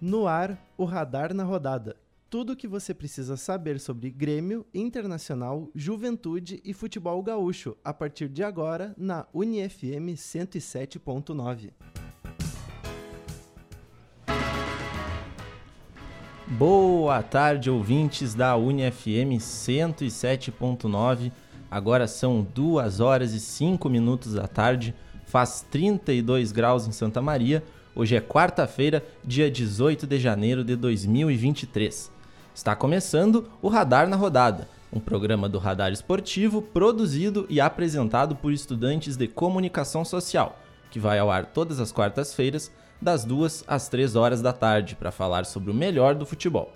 No ar, o Radar na Rodada. Tudo o que você precisa saber sobre Grêmio, Internacional, Juventude e Futebol Gaúcho a partir de agora na UniFM 107.9. Boa tarde, ouvintes da UniFM 107.9. Agora são 2 horas e 5 minutos da tarde, faz 32 graus em Santa Maria. Hoje é quarta-feira, dia 18 de janeiro de 2023. Está começando o Radar na Rodada, um programa do Radar Esportivo produzido e apresentado por estudantes de comunicação social, que vai ao ar todas as quartas-feiras, das 2 às 3 horas da tarde, para falar sobre o melhor do futebol.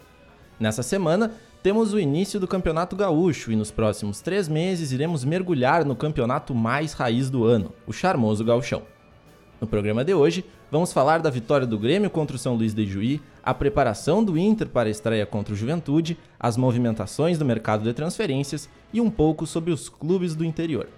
Nessa semana, temos o início do Campeonato Gaúcho e nos próximos três meses iremos mergulhar no campeonato mais raiz do ano, o charmoso Gauchão. No programa de hoje, vamos falar da vitória do Grêmio contra o São Luís de Juí, a preparação do Inter para a estreia contra o Juventude, as movimentações do mercado de transferências e um pouco sobre os clubes do interior.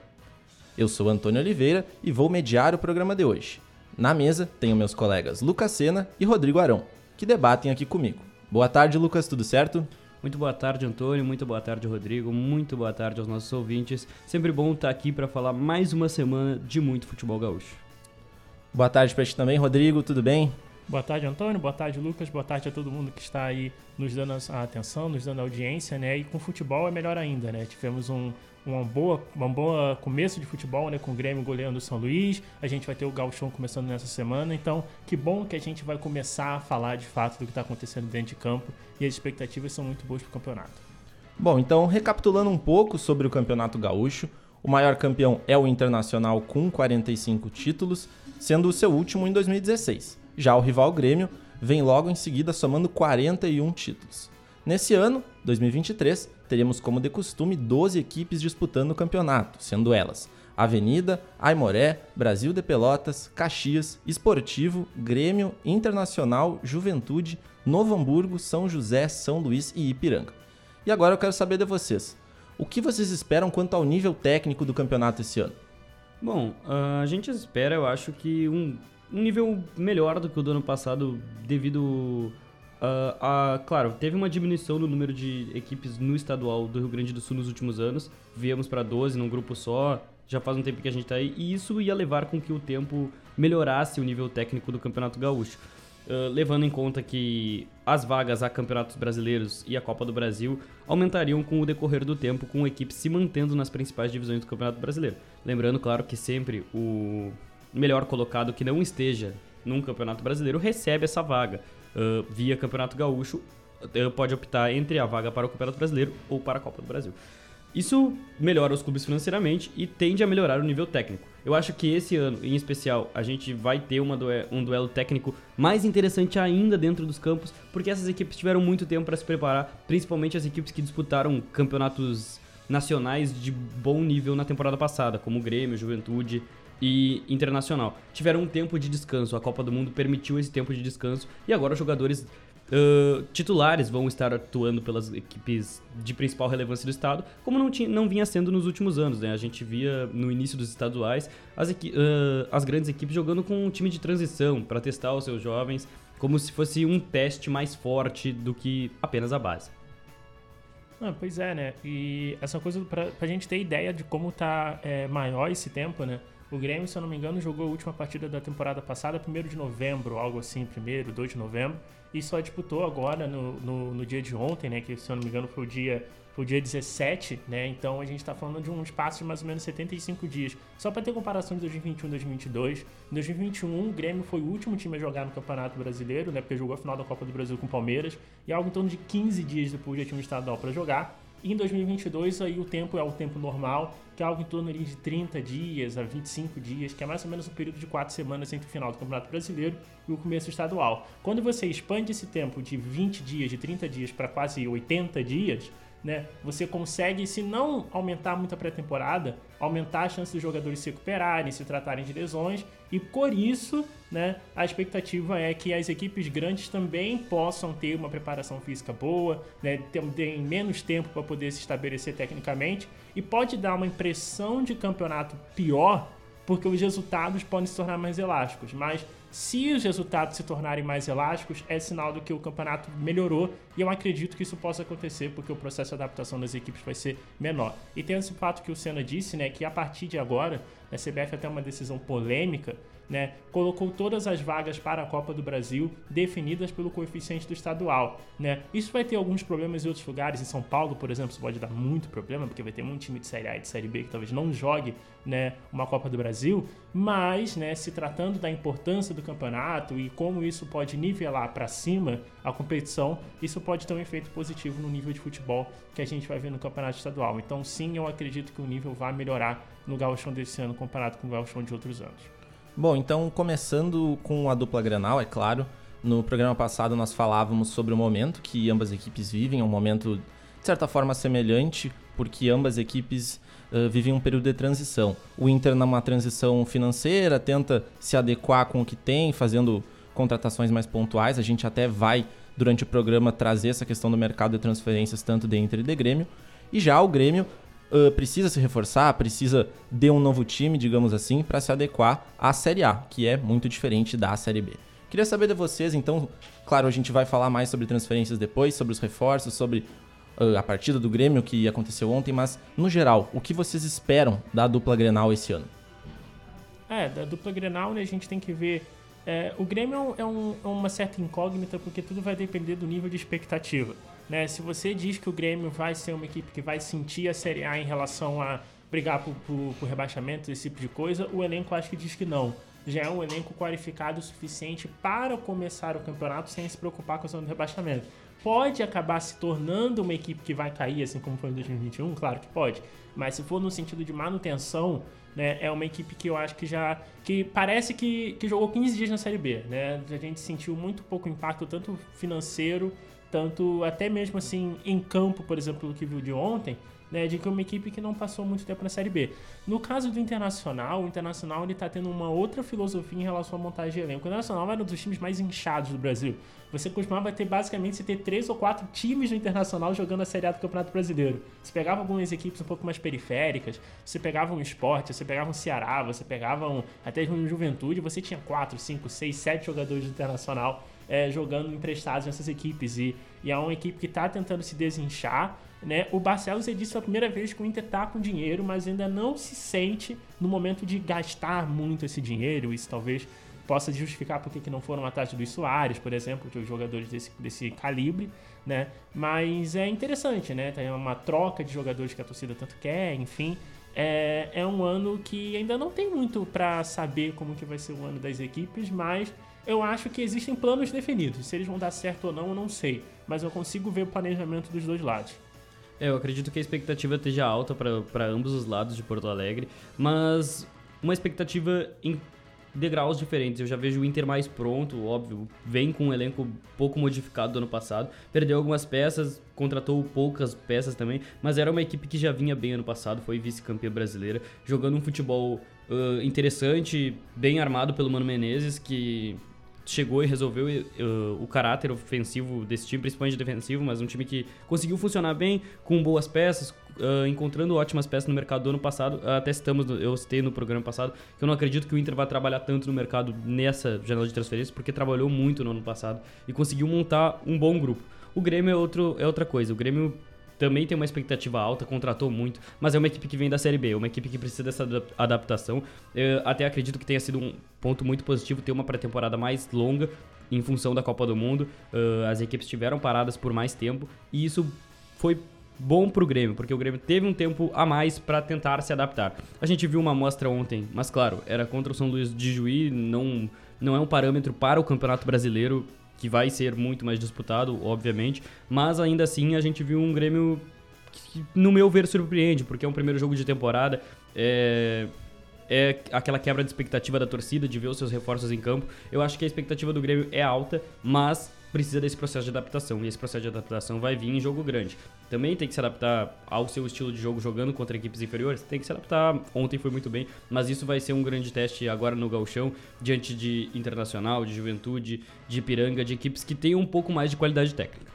Eu sou Antônio Oliveira e vou mediar o programa de hoje. Na mesa tenho meus colegas Lucas Sena e Rodrigo Arão, que debatem aqui comigo. Boa tarde, Lucas, tudo certo? Muito boa tarde, Antônio. Muito boa tarde, Rodrigo. Muito boa tarde aos nossos ouvintes. Sempre bom estar aqui para falar mais uma semana de muito futebol gaúcho. Boa tarde para ti também, Rodrigo, tudo bem? Boa tarde, Antônio. Boa tarde, Lucas. Boa tarde a todo mundo que está aí nos dando a atenção, nos dando a audiência, né? E com futebol é melhor ainda, né? Tivemos um, uma boa, uma boa começo de futebol, né? Com o Grêmio goleando o São Luís. A gente vai ter o Gauchão começando nessa semana. Então, que bom que a gente vai começar a falar de fato do que está acontecendo dentro de campo. E as expectativas são muito boas para o campeonato. Bom, então, recapitulando um pouco sobre o Campeonato Gaúcho, o maior campeão é o Internacional com 45 títulos sendo o seu último em 2016. Já o rival Grêmio vem logo em seguida somando 41 títulos. Nesse ano, 2023, teremos como de costume 12 equipes disputando o campeonato, sendo elas Avenida, Aimoré, Brasil de Pelotas, Caxias, Esportivo, Grêmio, Internacional, Juventude, Novo Hamburgo, São José, São Luís e Ipiranga. E agora eu quero saber de vocês. O que vocês esperam quanto ao nível técnico do campeonato esse ano? Bom, a gente espera, eu acho que um, um nível melhor do que o do ano passado, devido uh, a. Claro, teve uma diminuição no número de equipes no estadual do Rio Grande do Sul nos últimos anos. Viemos para 12 num grupo só, já faz um tempo que a gente está aí, e isso ia levar com que o tempo melhorasse o nível técnico do Campeonato Gaúcho. Levando em conta que as vagas a campeonatos brasileiros e a Copa do Brasil aumentariam com o decorrer do tempo, com a equipe se mantendo nas principais divisões do Campeonato Brasileiro. Lembrando, claro, que sempre o melhor colocado que não esteja num Campeonato Brasileiro recebe essa vaga uh, via Campeonato Gaúcho, pode optar entre a vaga para o Campeonato Brasileiro ou para a Copa do Brasil. Isso melhora os clubes financeiramente e tende a melhorar o nível técnico. Eu acho que esse ano, em especial, a gente vai ter um duelo técnico mais interessante ainda dentro dos campos, porque essas equipes tiveram muito tempo para se preparar, principalmente as equipes que disputaram campeonatos nacionais de bom nível na temporada passada, como Grêmio, Juventude e Internacional. Tiveram um tempo de descanso, a Copa do Mundo permitiu esse tempo de descanso e agora os jogadores Titulares vão estar atuando pelas equipes de principal relevância do estado, como não, tinha, não vinha sendo nos últimos anos. Né? A gente via no início dos estaduais as, uh, as grandes equipes jogando com um time de transição para testar os seus jovens, como se fosse um teste mais forte do que apenas a base. Ah, pois é, né? E essa coisa, pra, pra gente ter ideia de como tá é, maior esse tempo, né? O Grêmio, se eu não me engano, jogou a última partida da temporada passada, 1 de novembro, algo assim, 1 2 de novembro e só disputou agora no, no, no, dia de ontem, né? Que se eu não me engano foi o dia, foi o dia 17, né? Então a gente está falando de um espaço de mais ou menos 75 dias. Só para ter comparação de 2021 e 2022. Em 2021, o Grêmio foi o último time a jogar no Campeonato Brasileiro, né? Porque jogou a final da Copa do Brasil com o Palmeiras. E algo em torno de 15 dias depois já tinha um estadual para jogar. E em 2022 aí o tempo é o tempo normal, que é algo em torno de 30 dias a 25 dias, que é mais ou menos um período de 4 semanas entre o final do Campeonato Brasileiro e o começo estadual. Quando você expande esse tempo de 20 dias, de 30 dias para quase 80 dias, né, você consegue, se não aumentar muito a pré-temporada, aumentar a chance dos jogadores se recuperarem, se tratarem de lesões, e por isso, né, a expectativa é que as equipes grandes também possam ter uma preparação física boa, né, terem menos tempo para poder se estabelecer tecnicamente, e pode dar uma impressão de campeonato pior, porque os resultados podem se tornar mais elásticos, mas Se os resultados se tornarem mais elásticos, é sinal do que o campeonato melhorou e eu acredito que isso possa acontecer porque o processo de adaptação das equipes vai ser menor. E tem esse fato que o Senna disse, né, que a partir de agora, a CBF até uma decisão polêmica, né, colocou todas as vagas para a Copa do Brasil definidas pelo coeficiente do estadual. Né? Isso vai ter alguns problemas em outros lugares. Em São Paulo, por exemplo, isso pode dar muito problema, porque vai ter muito time de Série A e de Série B que talvez não jogue né, uma Copa do Brasil. Mas, né, se tratando da importância do campeonato e como isso pode nivelar para cima a competição, isso pode ter um efeito positivo no nível de futebol que a gente vai ver no campeonato estadual. Então, sim, eu acredito que o nível vai melhorar no gauchão desse ano comparado com o gauchão de outros anos. Bom, então começando com a dupla Grenal, é claro. No programa passado nós falávamos sobre o momento que ambas equipes vivem, é um momento de certa forma semelhante, porque ambas equipes uh, vivem um período de transição. O Inter numa transição financeira, tenta se adequar com o que tem, fazendo contratações mais pontuais. A gente até vai durante o programa trazer essa questão do mercado de transferências tanto de Inter e de Grêmio. E já o Grêmio uh, precisa se reforçar, precisa de um novo time, digamos assim, para se adequar à Série A, que é muito diferente da Série B. Queria saber de vocês, então, claro, a gente vai falar mais sobre transferências depois, sobre os reforços, sobre uh, a partida do Grêmio que aconteceu ontem, mas no geral, o que vocês esperam da dupla Grenal esse ano? É, da dupla Grenal, né, a gente tem que ver. É, o Grêmio é, um, é uma certa incógnita porque tudo vai depender do nível de expectativa. Né? Se você diz que o Grêmio vai ser uma equipe que vai sentir a Série A em relação a brigar por, por, por rebaixamento, esse tipo de coisa, o elenco acho que diz que não. Já é um elenco qualificado o suficiente para começar o campeonato sem se preocupar com a zona de rebaixamento. Pode acabar se tornando uma equipe que vai cair, assim como foi em 2021, claro que pode. Mas se for no sentido de manutenção, né, é uma equipe que eu acho que já. que parece que, que jogou 15 dias na Série B. Né? A gente sentiu muito pouco impacto, tanto financeiro tanto até mesmo assim em campo, por exemplo, que viu de ontem, né, de que é uma equipe que não passou muito tempo na Série B. No caso do Internacional, o Internacional está tendo uma outra filosofia em relação à montagem de elenco. O Internacional era um dos times mais inchados do Brasil. Você costumava ter basicamente você ter três ou quatro times do Internacional jogando a Série A do Campeonato Brasileiro. Você pegava algumas equipes um pouco mais periféricas, você pegava um esporte, você pegava um Ceará, você pegava um, até um Juventude, você tinha quatro, cinco, seis, sete jogadores do Internacional é, jogando emprestados nessas equipes. E, e é uma equipe que está tentando se desinchar. Né? O Barcelos disse pela primeira vez que o Inter está com dinheiro, mas ainda não se sente no momento de gastar muito esse dinheiro. Isso talvez possa justificar porque que não foram atrás do Luiz Soares, por exemplo, que os jogadores desse, desse calibre, né? Mas é interessante, né? Tem uma troca de jogadores que a torcida tanto quer, enfim. É, é um ano que ainda não tem muito para saber como que vai ser o ano das equipes, mas eu acho que existem planos definidos. Se eles vão dar certo ou não, eu não sei. Mas eu consigo ver o planejamento dos dois lados. É, eu acredito que a expectativa esteja alta para ambos os lados de Porto Alegre, mas uma expectativa em degraus diferentes. Eu já vejo o Inter mais pronto, óbvio, vem com um elenco pouco modificado do ano passado, perdeu algumas peças, contratou poucas peças também, mas era uma equipe que já vinha bem ano passado, foi vice-campeã brasileira, jogando um futebol uh, interessante, bem armado pelo Mano Menezes, que chegou e resolveu uh, o caráter ofensivo desse time, principalmente defensivo, mas um time que conseguiu funcionar bem, com boas peças, uh, encontrando ótimas peças no mercado do ano passado. Uh, até citamos, eu citei no programa passado, que eu não acredito que o Inter vai trabalhar tanto no mercado nessa janela de transferência, porque trabalhou muito no ano passado e conseguiu montar um bom grupo. O Grêmio é, outro, é outra coisa. O Grêmio também tem uma expectativa alta, contratou muito, mas é uma equipe que vem da Série B, uma equipe que precisa dessa adaptação. Eu até acredito que tenha sido um ponto muito positivo ter uma pré-temporada mais longa em função da Copa do Mundo. Uh, as equipes estiveram paradas por mais tempo e isso foi bom para o Grêmio, porque o Grêmio teve um tempo a mais para tentar se adaptar. A gente viu uma amostra ontem, mas claro, era contra o São Luís de Juí, não, não é um parâmetro para o Campeonato Brasileiro que vai ser muito mais disputado, obviamente, mas ainda assim a gente viu um Grêmio que, no meu ver, surpreende, porque é um primeiro jogo de temporada, é, é aquela quebra de expectativa da torcida, de ver os seus reforços em campo. Eu acho que a expectativa do Grêmio é alta, mas precisa desse processo de adaptação. E esse processo de adaptação vai vir em jogo grande. Também tem que se adaptar ao seu estilo de jogo jogando contra equipes inferiores. Tem que se adaptar. Ontem foi muito bem, mas isso vai ser um grande teste agora no Galchão, diante de Internacional, de Juventude, de Piranga, de equipes que têm um pouco mais de qualidade técnica.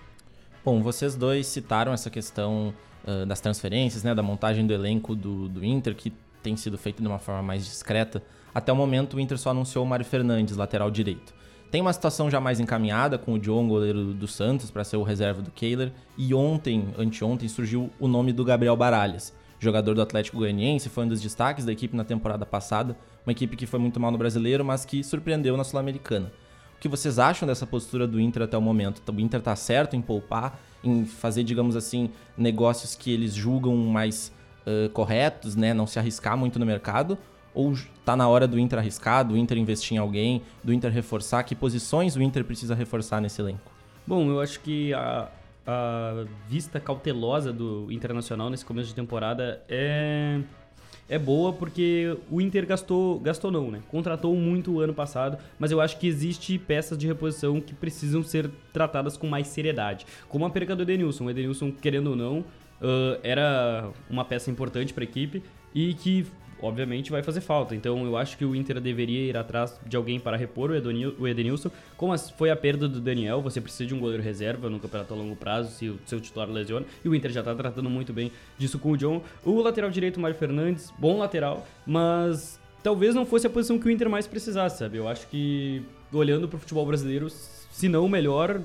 Bom, vocês dois citaram essa questão uh, das transferências, né, da montagem do elenco do, do Inter, que tem sido feita de uma forma mais discreta Até o momento, o Inter só anunciou o Mário Fernandes, lateral direito. Tem uma situação já mais encaminhada com o John, goleiro do Santos, para ser o reserva do Kehler. E ontem, anteontem, surgiu o nome do Gabriel Baralhas, jogador do Atlético Goianiense, foi um dos destaques da equipe na temporada passada. Uma equipe que foi muito mal no brasileiro, mas que surpreendeu na Sul-Americana. O que vocês acham dessa postura do Inter até o momento? O Inter tá certo em poupar, em fazer, digamos assim, negócios que eles julgam mais uh, corretos, né? Não se arriscar muito no mercado? Ou tá na hora do Inter arriscar, do Inter investir em alguém, do Inter reforçar? Que posições o Inter precisa reforçar nesse elenco? Bom, eu acho que a, a vista cautelosa do Internacional nesse começo de temporada é é boa porque o Inter gastou, gastou não, né? Contratou muito o ano passado, mas eu acho que existe peças de reposição que precisam ser tratadas com mais seriedade. Como a perca do Edenilson. O Edenilson, querendo ou não, uh, era uma peça importante para a equipe e que obviamente vai fazer falta. Então eu acho que o Inter deveria ir atrás de alguém para repor o Edenilson. Como foi a perda do Daniel, você precisa de um goleiro reserva no campeonato a longo prazo se o seu titular lesiona. E o Inter já está tratando muito bem disso com o John. O lateral direito, Mário Fernandes, bom lateral, mas talvez não fosse a posição que o Inter mais precisasse, sabe? Eu acho que olhando para o futebol brasileiro, se não o melhor,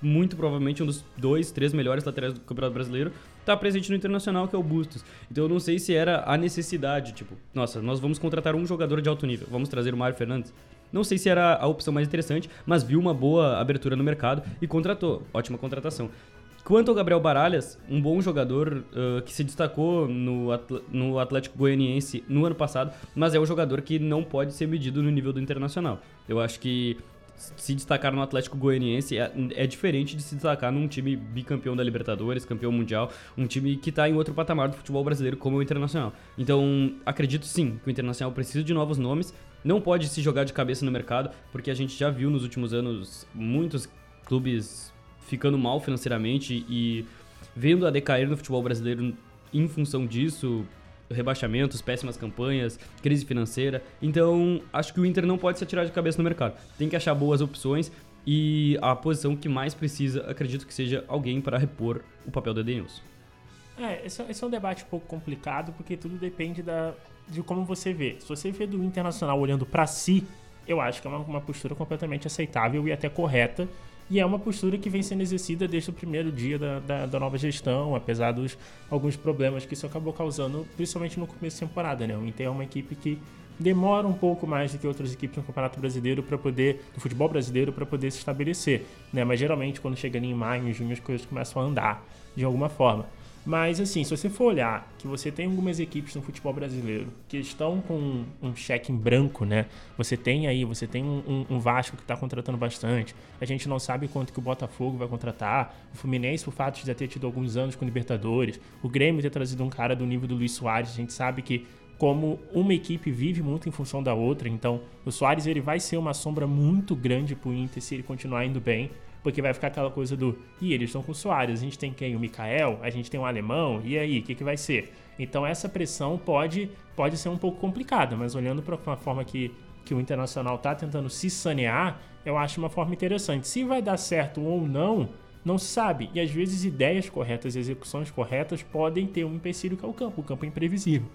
muito provavelmente um dos dois, três melhores laterais do Campeonato Brasileiro, está presente no Internacional, que é o Bustos. Então eu não sei se era a necessidade, tipo, nossa, nós vamos contratar um jogador de alto nível, vamos trazer o Mário Fernandes. Não sei se era a opção mais interessante, mas viu uma boa abertura no mercado e contratou. Ótima contratação. Quanto ao Gabriel Baralhas, um bom jogador uh, que se destacou no, Atl no Atlético Goianiense no ano passado, mas é um jogador que não pode ser medido no nível do Internacional. Eu acho que se destacar no Atlético Goianiense é, é, diferente de se destacar num time bicampeão da Libertadores, campeão mundial, um time que está em outro patamar do futebol brasileiro como o Internacional. Então, acredito sim que o Internacional precisa de novos nomes, não pode se jogar de cabeça no mercado, porque a gente já viu nos últimos anos muitos clubes ficando mal financeiramente e vendo a decair no futebol brasileiro em função disso, rebaixamentos, péssimas campanhas, crise financeira. Então, acho que o Inter não pode se atirar de cabeça no mercado. Tem que achar boas opções e a posição que mais precisa, acredito que seja alguém para repor o papel do Edenilson. É, esse, é, esse é um debate um pouco complicado porque tudo depende da, de como você vê. Se você vê do Internacional olhando para si, eu acho que é uma, uma postura completamente aceitável e até correta e é uma postura que vem sendo exercida desde o primeiro dia da, da, da, nova gestão, apesar dos alguns problemas que isso acabou causando, principalmente no começo da temporada. Né? O Inter é uma equipe que demora um pouco mais do que outras equipes no Campeonato Brasileiro para poder, do futebol brasileiro, para poder se estabelecer. Né? Mas geralmente, quando chega ali em maio, em junho, as coisas começam a andar de alguma forma. Mas assim, se você for olhar que você tem algumas equipes no futebol brasileiro que estão com um cheque em branco, né? Você tem aí, você tem um, um, Vasco que está contratando bastante. A gente não sabe quanto que o Botafogo vai contratar. O Fluminense, o fato de já ter tido alguns anos com Libertadores. O Grêmio ter trazido um cara do nível do Luiz Soares. A gente sabe que como uma equipe vive muito em função da outra, então o Soares ele vai ser uma sombra muito grande para o Inter se ele continuar indo bem. Porque vai ficar aquela coisa do, e eles estão com o Soares, a gente tem quem? O Mikael, a gente tem um alemão, e aí, o que, que vai ser? Então essa pressão pode, pode ser um pouco complicada, mas olhando para uma forma que, que o Internacional está tentando se sanear, eu acho uma forma interessante. Se vai dar certo ou não, não se sabe. E às vezes ideias corretas, execuções corretas podem ter um empecilho que é o campo. O campo é imprevisível.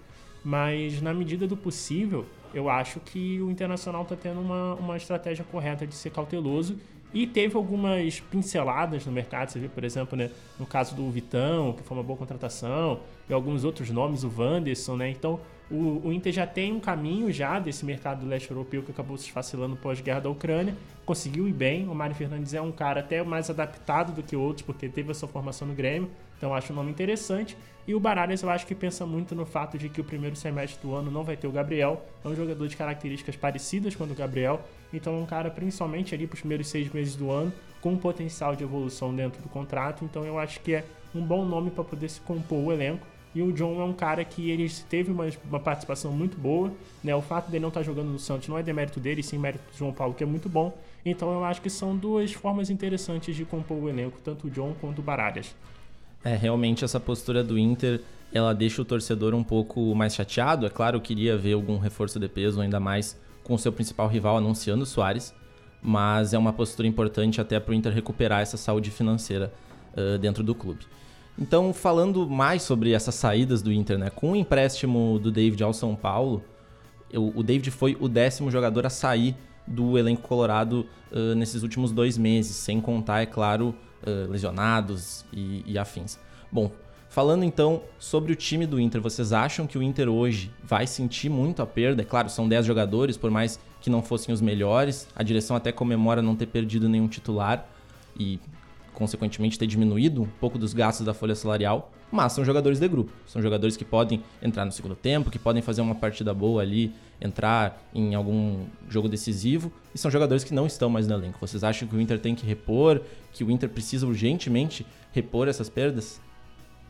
Mas na medida do possível, eu acho que o Internacional está tendo uma, uma estratégia correta de ser cauteloso e teve algumas pinceladas no mercado, você viu, por exemplo, né, no caso do Vitão, que foi uma boa contratação, e alguns outros nomes, o Wanderson, né? Então, o, o, Inter já tem um caminho já desse mercado do leste europeu que acabou se esfacelando pós-guerra da Ucrânia, conseguiu ir bem. O Mário Fernandes é um cara até mais adaptado do que outros, porque teve a sua formação no Grêmio, então acho um nome interessante. E o Baralhas eu acho que pensa muito no fato de que o primeiro semestre do ano não vai ter o Gabriel, é um jogador de características parecidas com o Gabriel, então, um cara, principalmente ali para os primeiros seis meses do ano, com um potencial de evolução dentro do contrato. Então, eu acho que é um bom nome para poder se compor o elenco. E o John é um cara que ele teve uma, uma participação muito boa. Né? O fato dele não estar tá jogando no Santos não é demérito dele, sim mérito do João Paulo, que é muito bom. Então eu acho que são duas formas interessantes de compor o elenco, tanto o John quanto o Baralhas. É, realmente essa postura do Inter, ela deixa o torcedor um pouco mais chateado. É claro, eu queria ver algum reforço de peso ainda mais com seu principal rival anunciando o Soares, mas é uma postura importante até para o Inter recuperar essa saúde financeira uh, dentro do clube. Então, falando mais sobre essas saídas do Inter, né? com o empréstimo do David ao São Paulo, o David foi o décimo jogador a sair do elenco colorado uh, nesses últimos dois meses, sem contar, é claro, uh, lesionados e, e afins. Bom, Falando então sobre o time do Inter, vocês acham que o Inter hoje vai sentir muito a perda? É claro, são 10 jogadores, por mais que não fossem os melhores. A direção até comemora não ter perdido nenhum titular e, consequentemente, ter diminuído um pouco dos gastos da folha salarial. Mas são jogadores de grupo. São jogadores que podem entrar no segundo tempo, que podem fazer uma partida boa ali, entrar em algum jogo decisivo. E são jogadores que não estão mais no elenco. Vocês acham que o Inter tem que repor, que o Inter precisa urgentemente repor essas perdas?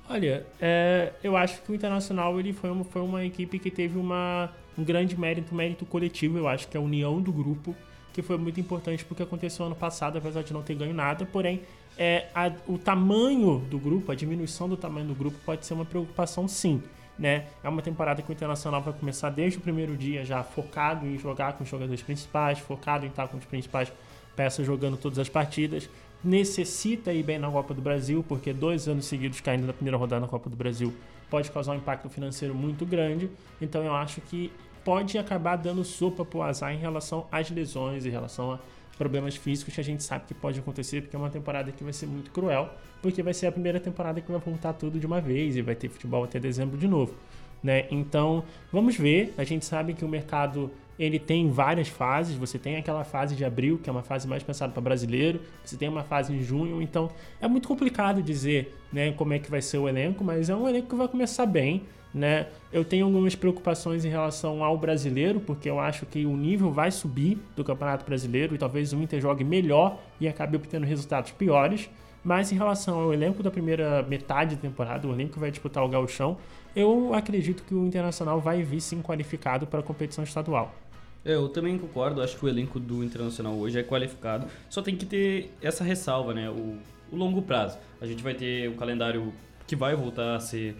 Olha, é, eu acho que o Internacional ele foi, uma, foi uma equipe que teve uma, um grande mérito, mérito coletivo, eu acho que é a união do grupo, que foi muito importante porque aconteceu ano passado, apesar de não ter ganho nada, porém é, a, o tamanho do grupo, a diminuição do tamanho do grupo pode ser uma preocupação sim. Né? É uma temporada que o Internacional vai começar desde o primeiro dia já focado em jogar com os jogadores principais, focado em estar com os principais peças jogando todas as partidas necessita ir bem na Copa do Brasil, porque dois anos seguidos caindo na primeira rodada na Copa do Brasil pode causar um impacto financeiro muito grande. Então eu acho que pode acabar dando sopa pro azar em relação às lesões, em relação a problemas físicos que a gente sabe que pode acontecer, porque é uma temporada que vai ser muito cruel, porque vai ser a primeira temporada que vai voltar tudo de uma vez e vai ter futebol até dezembro de novo. Né? Então, vamos ver. A gente sabe que o mercado ele tem várias fases. Você tem aquela fase de abril, que é uma fase mais pensada para brasileiro. Você tem uma fase em junho. Então, é muito complicado dizer né, como é que vai ser o elenco, mas é um elenco que vai começar bem. Né? Eu tenho algumas preocupações em relação ao brasileiro, porque eu acho que o nível vai subir do Campeonato Brasileiro e talvez o Inter jogue melhor e acabe obtendo resultados piores. Mas em relação ao elenco da primeira metade da temporada, o elenco que vai disputar o Gauchão, eu acredito que o Internacional vai vir sim qualificado para a competição estadual. É, eu também concordo, acho que o elenco do Internacional hoje é qualificado, só tem que ter essa ressalva, né? O, o longo prazo. A gente vai ter um calendário que vai voltar a ser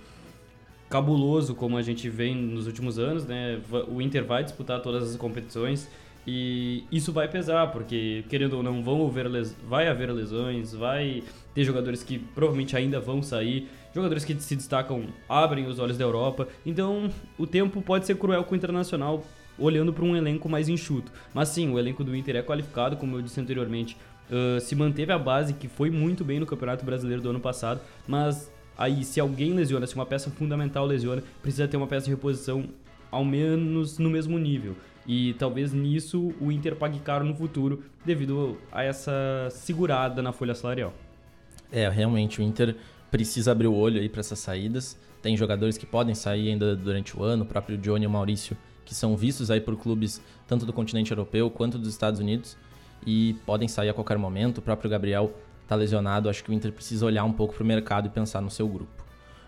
cabuloso, como a gente vem nos últimos anos, né? O Inter vai disputar todas as competições e isso vai pesar, porque querendo ou não, vão haver les... vai haver lesões, vai ter jogadores que provavelmente ainda vão sair, jogadores que se destacam abrem os olhos da Europa. Então, o tempo pode ser cruel com o Internacional olhando para um elenco mais enxuto. Mas sim, o elenco do Inter é qualificado, como eu disse anteriormente. Uh, se manteve a base, que foi muito bem no Campeonato Brasileiro do ano passado, mas aí se alguém lesiona, se uma peça fundamental lesiona, precisa ter uma peça de reposição ao menos no mesmo nível. E talvez nisso o Inter pague caro no futuro devido a essa segurada na folha salarial. É, realmente o Inter precisa abrir o olho aí para essas saídas. Tem jogadores que podem sair ainda durante o ano, o próprio Johnny e o Maurício, que são vistos aí por clubes tanto do continente europeu quanto dos Estados Unidos e podem sair a qualquer momento. O próprio Gabriel está lesionado, acho que o Inter precisa olhar um pouco para o mercado e pensar no seu grupo.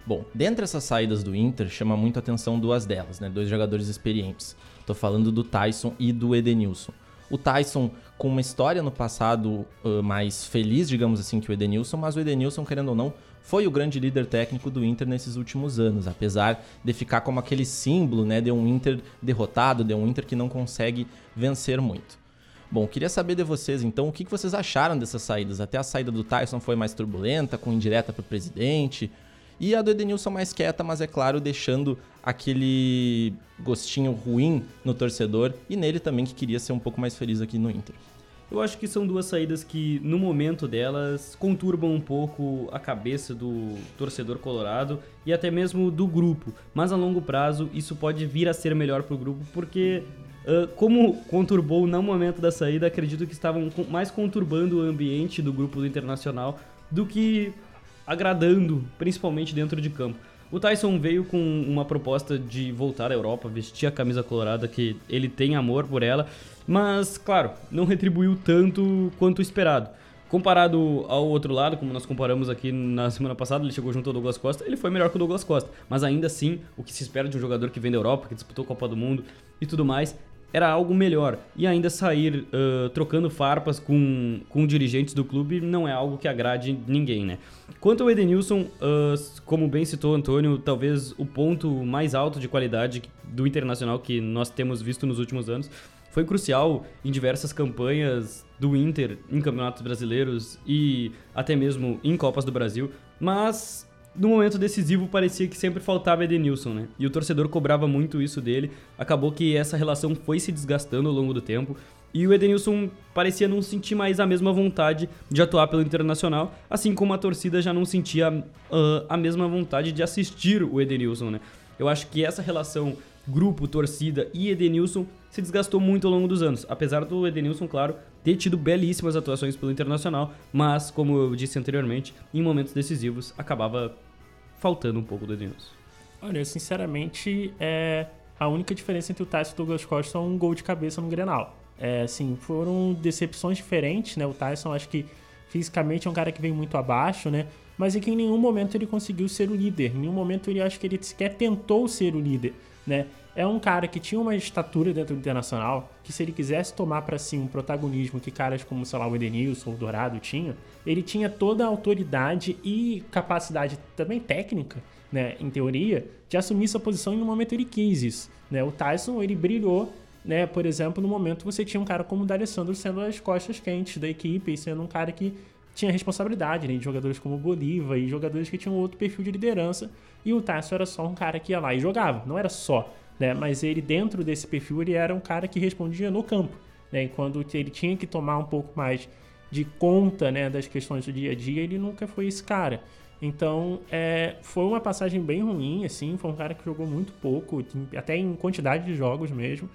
Bom, dentre essas saídas do Inter, chama muito atenção duas delas, né? Dois jogadores experientes. Estou falando do Tyson e do Edenilson. O Tyson com uma história no passado uh, mais feliz, digamos assim, que o Edenilson, mas o Edenilson, querendo ou não, foi o grande líder técnico do Inter nesses últimos anos, apesar de ficar como aquele símbolo né, de um Inter derrotado, de um Inter que não consegue vencer muito. Bom, queria saber de vocês então o que vocês acharam dessas saídas. Até a saída do Tyson foi mais turbulenta, com indireta para o presidente. E a do Edenilson mais quieta, mas é claro, deixando aquele gostinho ruim no torcedor e nele também que queria ser um pouco mais feliz aqui no Inter. Eu acho que são duas saídas que, no momento delas, conturbam um pouco a cabeça do torcedor colorado e até mesmo do grupo. Mas a longo prazo, isso pode vir a ser melhor para o grupo, porque, uh, como conturbou no momento da saída, acredito que estavam mais conturbando o ambiente do grupo do Internacional do que agradando, principalmente dentro de campo. O Tyson veio com uma proposta de voltar à Europa, vestir a camisa colorada, que ele tem amor por ela, mas, claro, não retribuiu tanto quanto esperado. Comparado ao outro lado, como nós comparamos aqui na semana passada, ele chegou junto ao Douglas Costa, ele foi melhor que o Douglas Costa. Mas ainda assim, o que se espera de um jogador que vem da Europa, que disputou a Copa do Mundo e tudo mais, era algo melhor. E ainda sair uh, trocando farpas com, com dirigentes do clube não é algo que agrade ninguém, né? Quanto ao Edenilson, uh, como bem citou Antônio, talvez o ponto mais alto de qualidade do Internacional que nós temos visto nos últimos anos foi crucial em diversas campanhas do Inter em campeonatos brasileiros e até mesmo em Copas do Brasil, mas no momento decisivo parecia que sempre faltava Edenilson, né? E o torcedor cobrava muito isso dele. Acabou que essa relação foi se desgastando ao longo do tempo. E o Edenilson parecia não sentir mais a mesma vontade de atuar pelo Internacional, assim como a torcida já não sentia uh, a mesma vontade de assistir o Edenilson, né? Eu acho que essa relação grupo, torcida e Edenilson se desgastou muito ao longo dos anos. Apesar do Edenilson, claro, ter tido belíssimas atuações pelo Internacional, mas, como eu disse anteriormente, em momentos decisivos acabava faltando um pouco do Edenilson. Olha, eu, sinceramente, é... a única diferença entre o Tyson e o Douglas Costa é um gol de cabeça no Grenal. É, assim, foram decepções diferentes, né? O Tyson, acho que fisicamente é um cara que vem muito abaixo, né? Mas é que em nenhum momento ele conseguiu ser o líder. Em nenhum momento ele acho que ele sequer tentou ser o líder, né? É um cara que tinha uma estatura dentro do internacional, que se ele quisesse tomar para si um protagonismo que caras como, sei lá, o Edenilson ou o Dourado tinham, ele tinha toda a autoridade e capacidade também técnica, né, em teoria, de assumir sua posição e no momento ele quis isso, né? O Tyson, ele brilhou né? Por exemplo, no momento você tinha um cara como o D'Alessandro sendo as costas quentes da equipe e sendo um cara que tinha responsabilidade, né? De jogadores como o Bolívar e jogadores que tinham outro perfil de liderança. E o Tássio era só um cara que ia lá e jogava, não era só, né? Mas ele, dentro desse perfil, ele era um cara que respondia no campo, né? E quando ele tinha que tomar um pouco mais de conta, né, das questões do dia a dia, ele nunca foi esse cara. Então, é, foi uma passagem bem ruim, assim, foi um cara que jogou muito pouco, até em quantidade de jogos mesmo.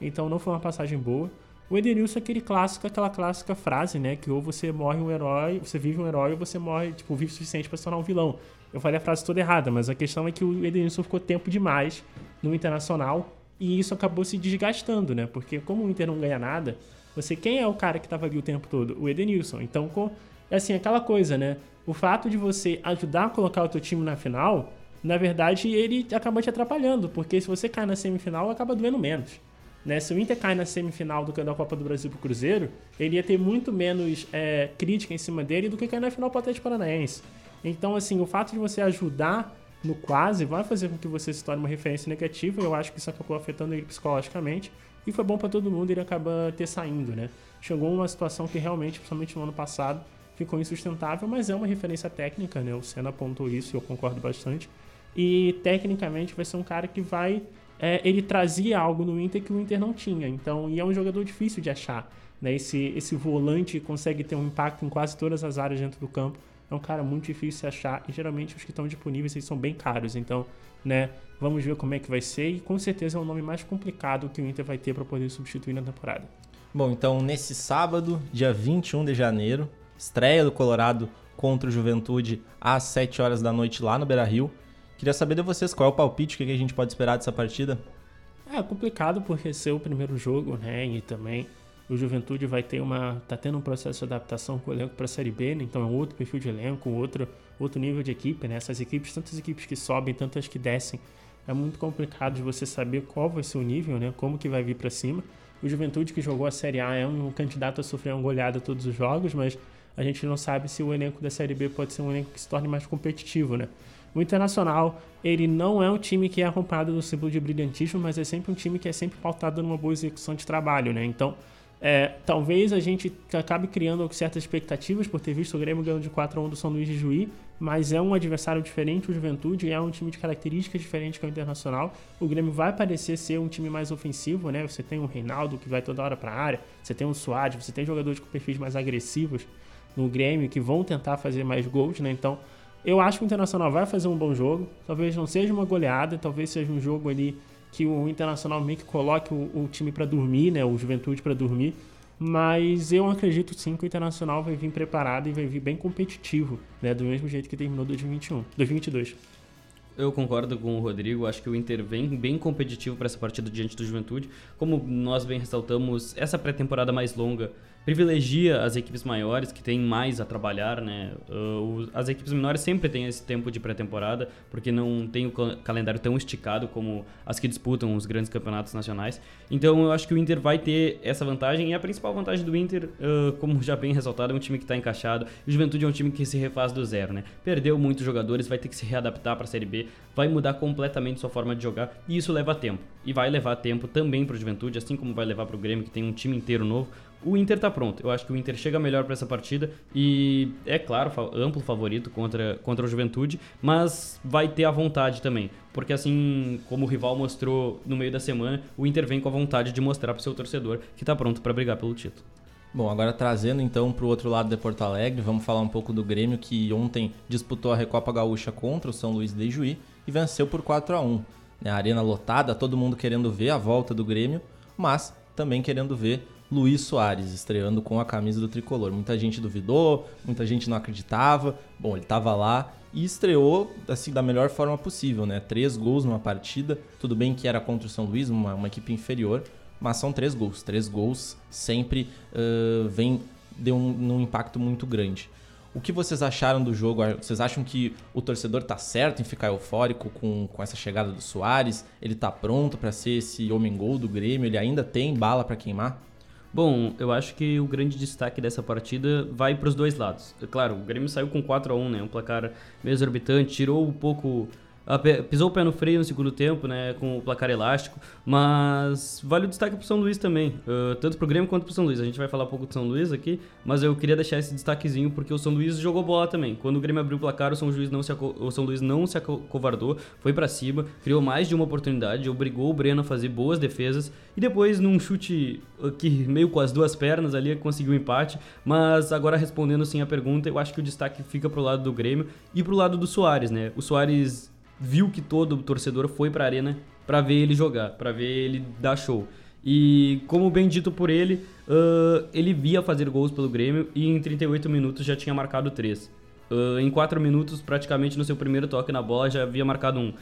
Então não foi uma passagem boa. O Edenilson é aquele clássico, aquela clássica frase, né? Que ou você morre um herói, você vive um herói, ou você morre, tipo, vive o suficiente para se tornar um vilão. Eu falei a frase toda errada, mas a questão é que o Edenilson ficou tempo demais no Internacional e isso acabou se desgastando, né? Porque como o Inter não ganha nada, você quem é o cara que estava ali o tempo todo? O Edenilson. Então, com, é assim, aquela coisa, né? O fato de você ajudar a colocar o teu time na final, na verdade, ele acaba te atrapalhando, porque se você cai na semifinal, acaba doendo menos. Né? Se o Inter cai na semifinal do, da Copa do Brasil pro Cruzeiro, ele ia ter muito menos é, crítica em cima dele do que cair na final pro Atlético Paranaense. Então, assim, o fato de você ajudar no quase vai fazer com que você se torne uma referência negativa. Eu acho que isso acabou afetando ele psicologicamente. E foi bom para todo mundo ele acaba ter saindo, né? Chegou uma situação que realmente, principalmente no ano passado, ficou insustentável, mas é uma referência técnica, né? O Senna apontou isso e eu concordo bastante. E tecnicamente vai ser um cara que vai é, ele trazia algo no Inter que o Inter não tinha. Então, e é um jogador difícil de achar. Né? Esse, esse volante consegue ter um impacto em quase todas as áreas dentro do campo. É um cara muito difícil de achar e geralmente os que estão disponíveis eles são bem caros. Então, né, vamos ver como é que vai ser e com certeza é o nome mais complicado que o Inter vai ter para poder substituir na temporada. Bom, então nesse sábado, dia 21 de janeiro, estreia do Colorado contra o Juventude às 7 horas da noite lá no Beira-Rio. Queria saber de vocês qual é o palpite, o que a gente pode esperar dessa partida? É complicado porque ser o primeiro jogo, né? E também o Juventude vai ter uma. tá tendo um processo de adaptação com o elenco para a Série B, né? Então é outro perfil de elenco, outro, outro nível de equipe, né? Essas equipes, tantas equipes que sobem, tantas que descem. É muito complicado de você saber qual vai ser o nível, né? Como que vai vir para cima. O Juventude que jogou a Série A é um candidato a sofrer uma goleada todos os jogos, mas a gente não sabe se o elenco da Série B pode ser um elenco que se torne mais competitivo, né? O Internacional, ele não é um time que é acompanhado do símbolo de brilhantismo, mas é sempre um time que é sempre pautado numa boa execução de trabalho, né? Então, é, talvez a gente acabe criando certas expectativas por ter visto o Grêmio ganhando de 4 a 1 do São Luís de Juí, mas é um adversário diferente, o Juventude, é um time de características diferentes que o Internacional. O Grêmio vai parecer ser um time mais ofensivo, né? Você tem o Reinaldo que vai toda hora para a área, você tem o Suárez, você tem jogadores com perfis mais agressivos no Grêmio que vão tentar fazer mais gols, né? Então, eu acho que o Internacional vai fazer um bom jogo. Talvez não seja uma goleada, talvez seja um jogo ali que o Internacional meio que coloque o, o time para dormir, né? O Juventude para dormir. Mas eu acredito sim que o Internacional vai vir preparado e vai vir bem competitivo, né? Do mesmo jeito que terminou 2021, 2022. Eu concordo com o Rodrigo, acho que o Inter vem bem competitivo para essa partida diante do Juventude. Como nós bem ressaltamos, essa pré-temporada mais longa privilegia as equipes maiores que têm mais a trabalhar, né? Uh, as equipes menores sempre têm esse tempo de pré-temporada, porque não tem o calendário tão esticado como as que disputam os grandes campeonatos nacionais. Então eu acho que o Inter vai ter essa vantagem e a principal vantagem do Inter, uh, como já bem ressaltado, é um time que está encaixado. O Juventude é um time que se refaz do zero, né? Perdeu muitos jogadores, vai ter que se readaptar para a Série B, vai mudar completamente sua forma de jogar e isso leva tempo. E vai levar tempo também para o Juventude, assim como vai levar para o Grêmio que tem um time inteiro novo o Inter tá pronto. Eu acho que o Inter chega melhor para essa partida e é claro, amplo favorito contra, contra o Juventude, mas vai ter a vontade também. Porque assim como o rival mostrou no meio da semana, o Inter vem com a vontade de mostrar pro seu torcedor que tá pronto para brigar pelo título. Bom, agora trazendo então para o outro lado de Porto Alegre, vamos falar um pouco do Grêmio que ontem disputou a Recopa Gaúcha contra o São Luís de Juí e venceu por 4 a 1 né? A arena lotada, todo mundo querendo ver a volta do Grêmio, mas também querendo ver Luiz Soares estreando com a camisa do tricolor. Muita gente duvidou, muita gente não acreditava. Bom, ele estava lá e estreou assim da melhor forma possível, né? Três gols numa partida. Tudo bem que era contra o São Luís, uma, uma equipe inferior, mas são três gols. Três gols sempre uh, vem de um, um impacto muito grande. O que vocês acharam do jogo? Vocês acham que o torcedor tá certo em ficar eufórico com, com essa chegada do Soares? Ele tá pronto para ser esse homem-gol do Grêmio? Ele ainda tem bala para queimar? Bom, eu acho que o grande destaque dessa partida vai para os dois lados. Claro, o Grêmio saiu com 4 a 1 né? Um placar meio exorbitante, tirou um pouco Pisou o pé no freio no segundo tempo, né, com o placar elástico, mas vale o destaque pro São Luís também, uh, tanto pro Grêmio quanto pro São Luís. A gente vai falar um pouco do São Luís aqui, mas eu queria deixar esse destaquezinho porque o São Luís jogou bola também. Quando o Grêmio abriu o placar, o São Luís não se, o São Luís não se acovardou, foi para cima, criou mais de uma oportunidade, obrigou o Breno a fazer boas defesas e depois num chute que meio com as duas pernas ali conseguiu um empate, mas agora respondendo sim a pergunta, eu acho que o destaque fica pro lado do Grêmio e pro lado do Soares, né? O Soares viu que todo torcedor foi para a arena para ver ele jogar, para ver ele dar show. E como bem dito por ele, uh, ele via fazer gols pelo Grêmio e em 38 minutos já tinha marcado 3. Uh, em 4 minutos, praticamente no seu primeiro toque na bola, já havia marcado um.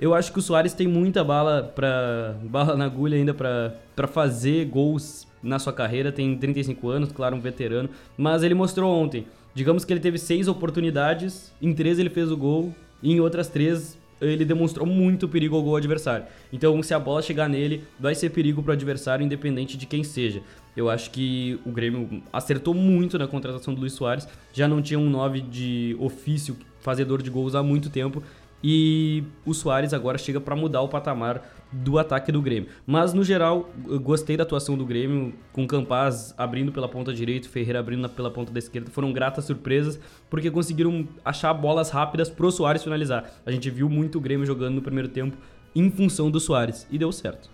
Eu acho que o Soares tem muita bala para bala na agulha ainda para fazer gols na sua carreira. Tem 35 anos, claro, um veterano, mas ele mostrou ontem. Digamos que ele teve seis oportunidades, em três ele fez o gol, e em outras três ele demonstrou muito perigo ao gol adversário. Então, se a bola chegar nele, vai ser perigo para o adversário, independente de quem seja. Eu acho que o Grêmio acertou muito na contratação do Luiz Soares. Já não tinha um 9 de ofício, fazedor de gols há muito tempo. E o Soares agora chega para mudar o patamar do ataque do Grêmio. Mas, no geral, gostei da atuação do Grêmio, com Campaz abrindo pela ponta direita, Ferreira abrindo pela ponta da esquerda. Foram gratas surpresas, porque conseguiram achar bolas rápidas pro Soares finalizar. A gente viu muito o Grêmio jogando no primeiro tempo em função do Soares, e deu certo.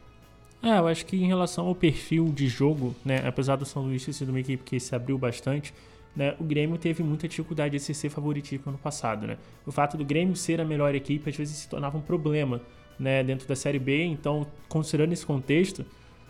É, eu acho que em relação ao perfil de jogo, né, apesar do São Luís ter sido uma equipe que se abriu bastante, né, o Grêmio teve muita dificuldade de ser favoritismo no passado. Né? O fato do Grêmio ser a melhor equipe às vezes se tornava um problema né, dentro da Série B. Então, considerando esse contexto,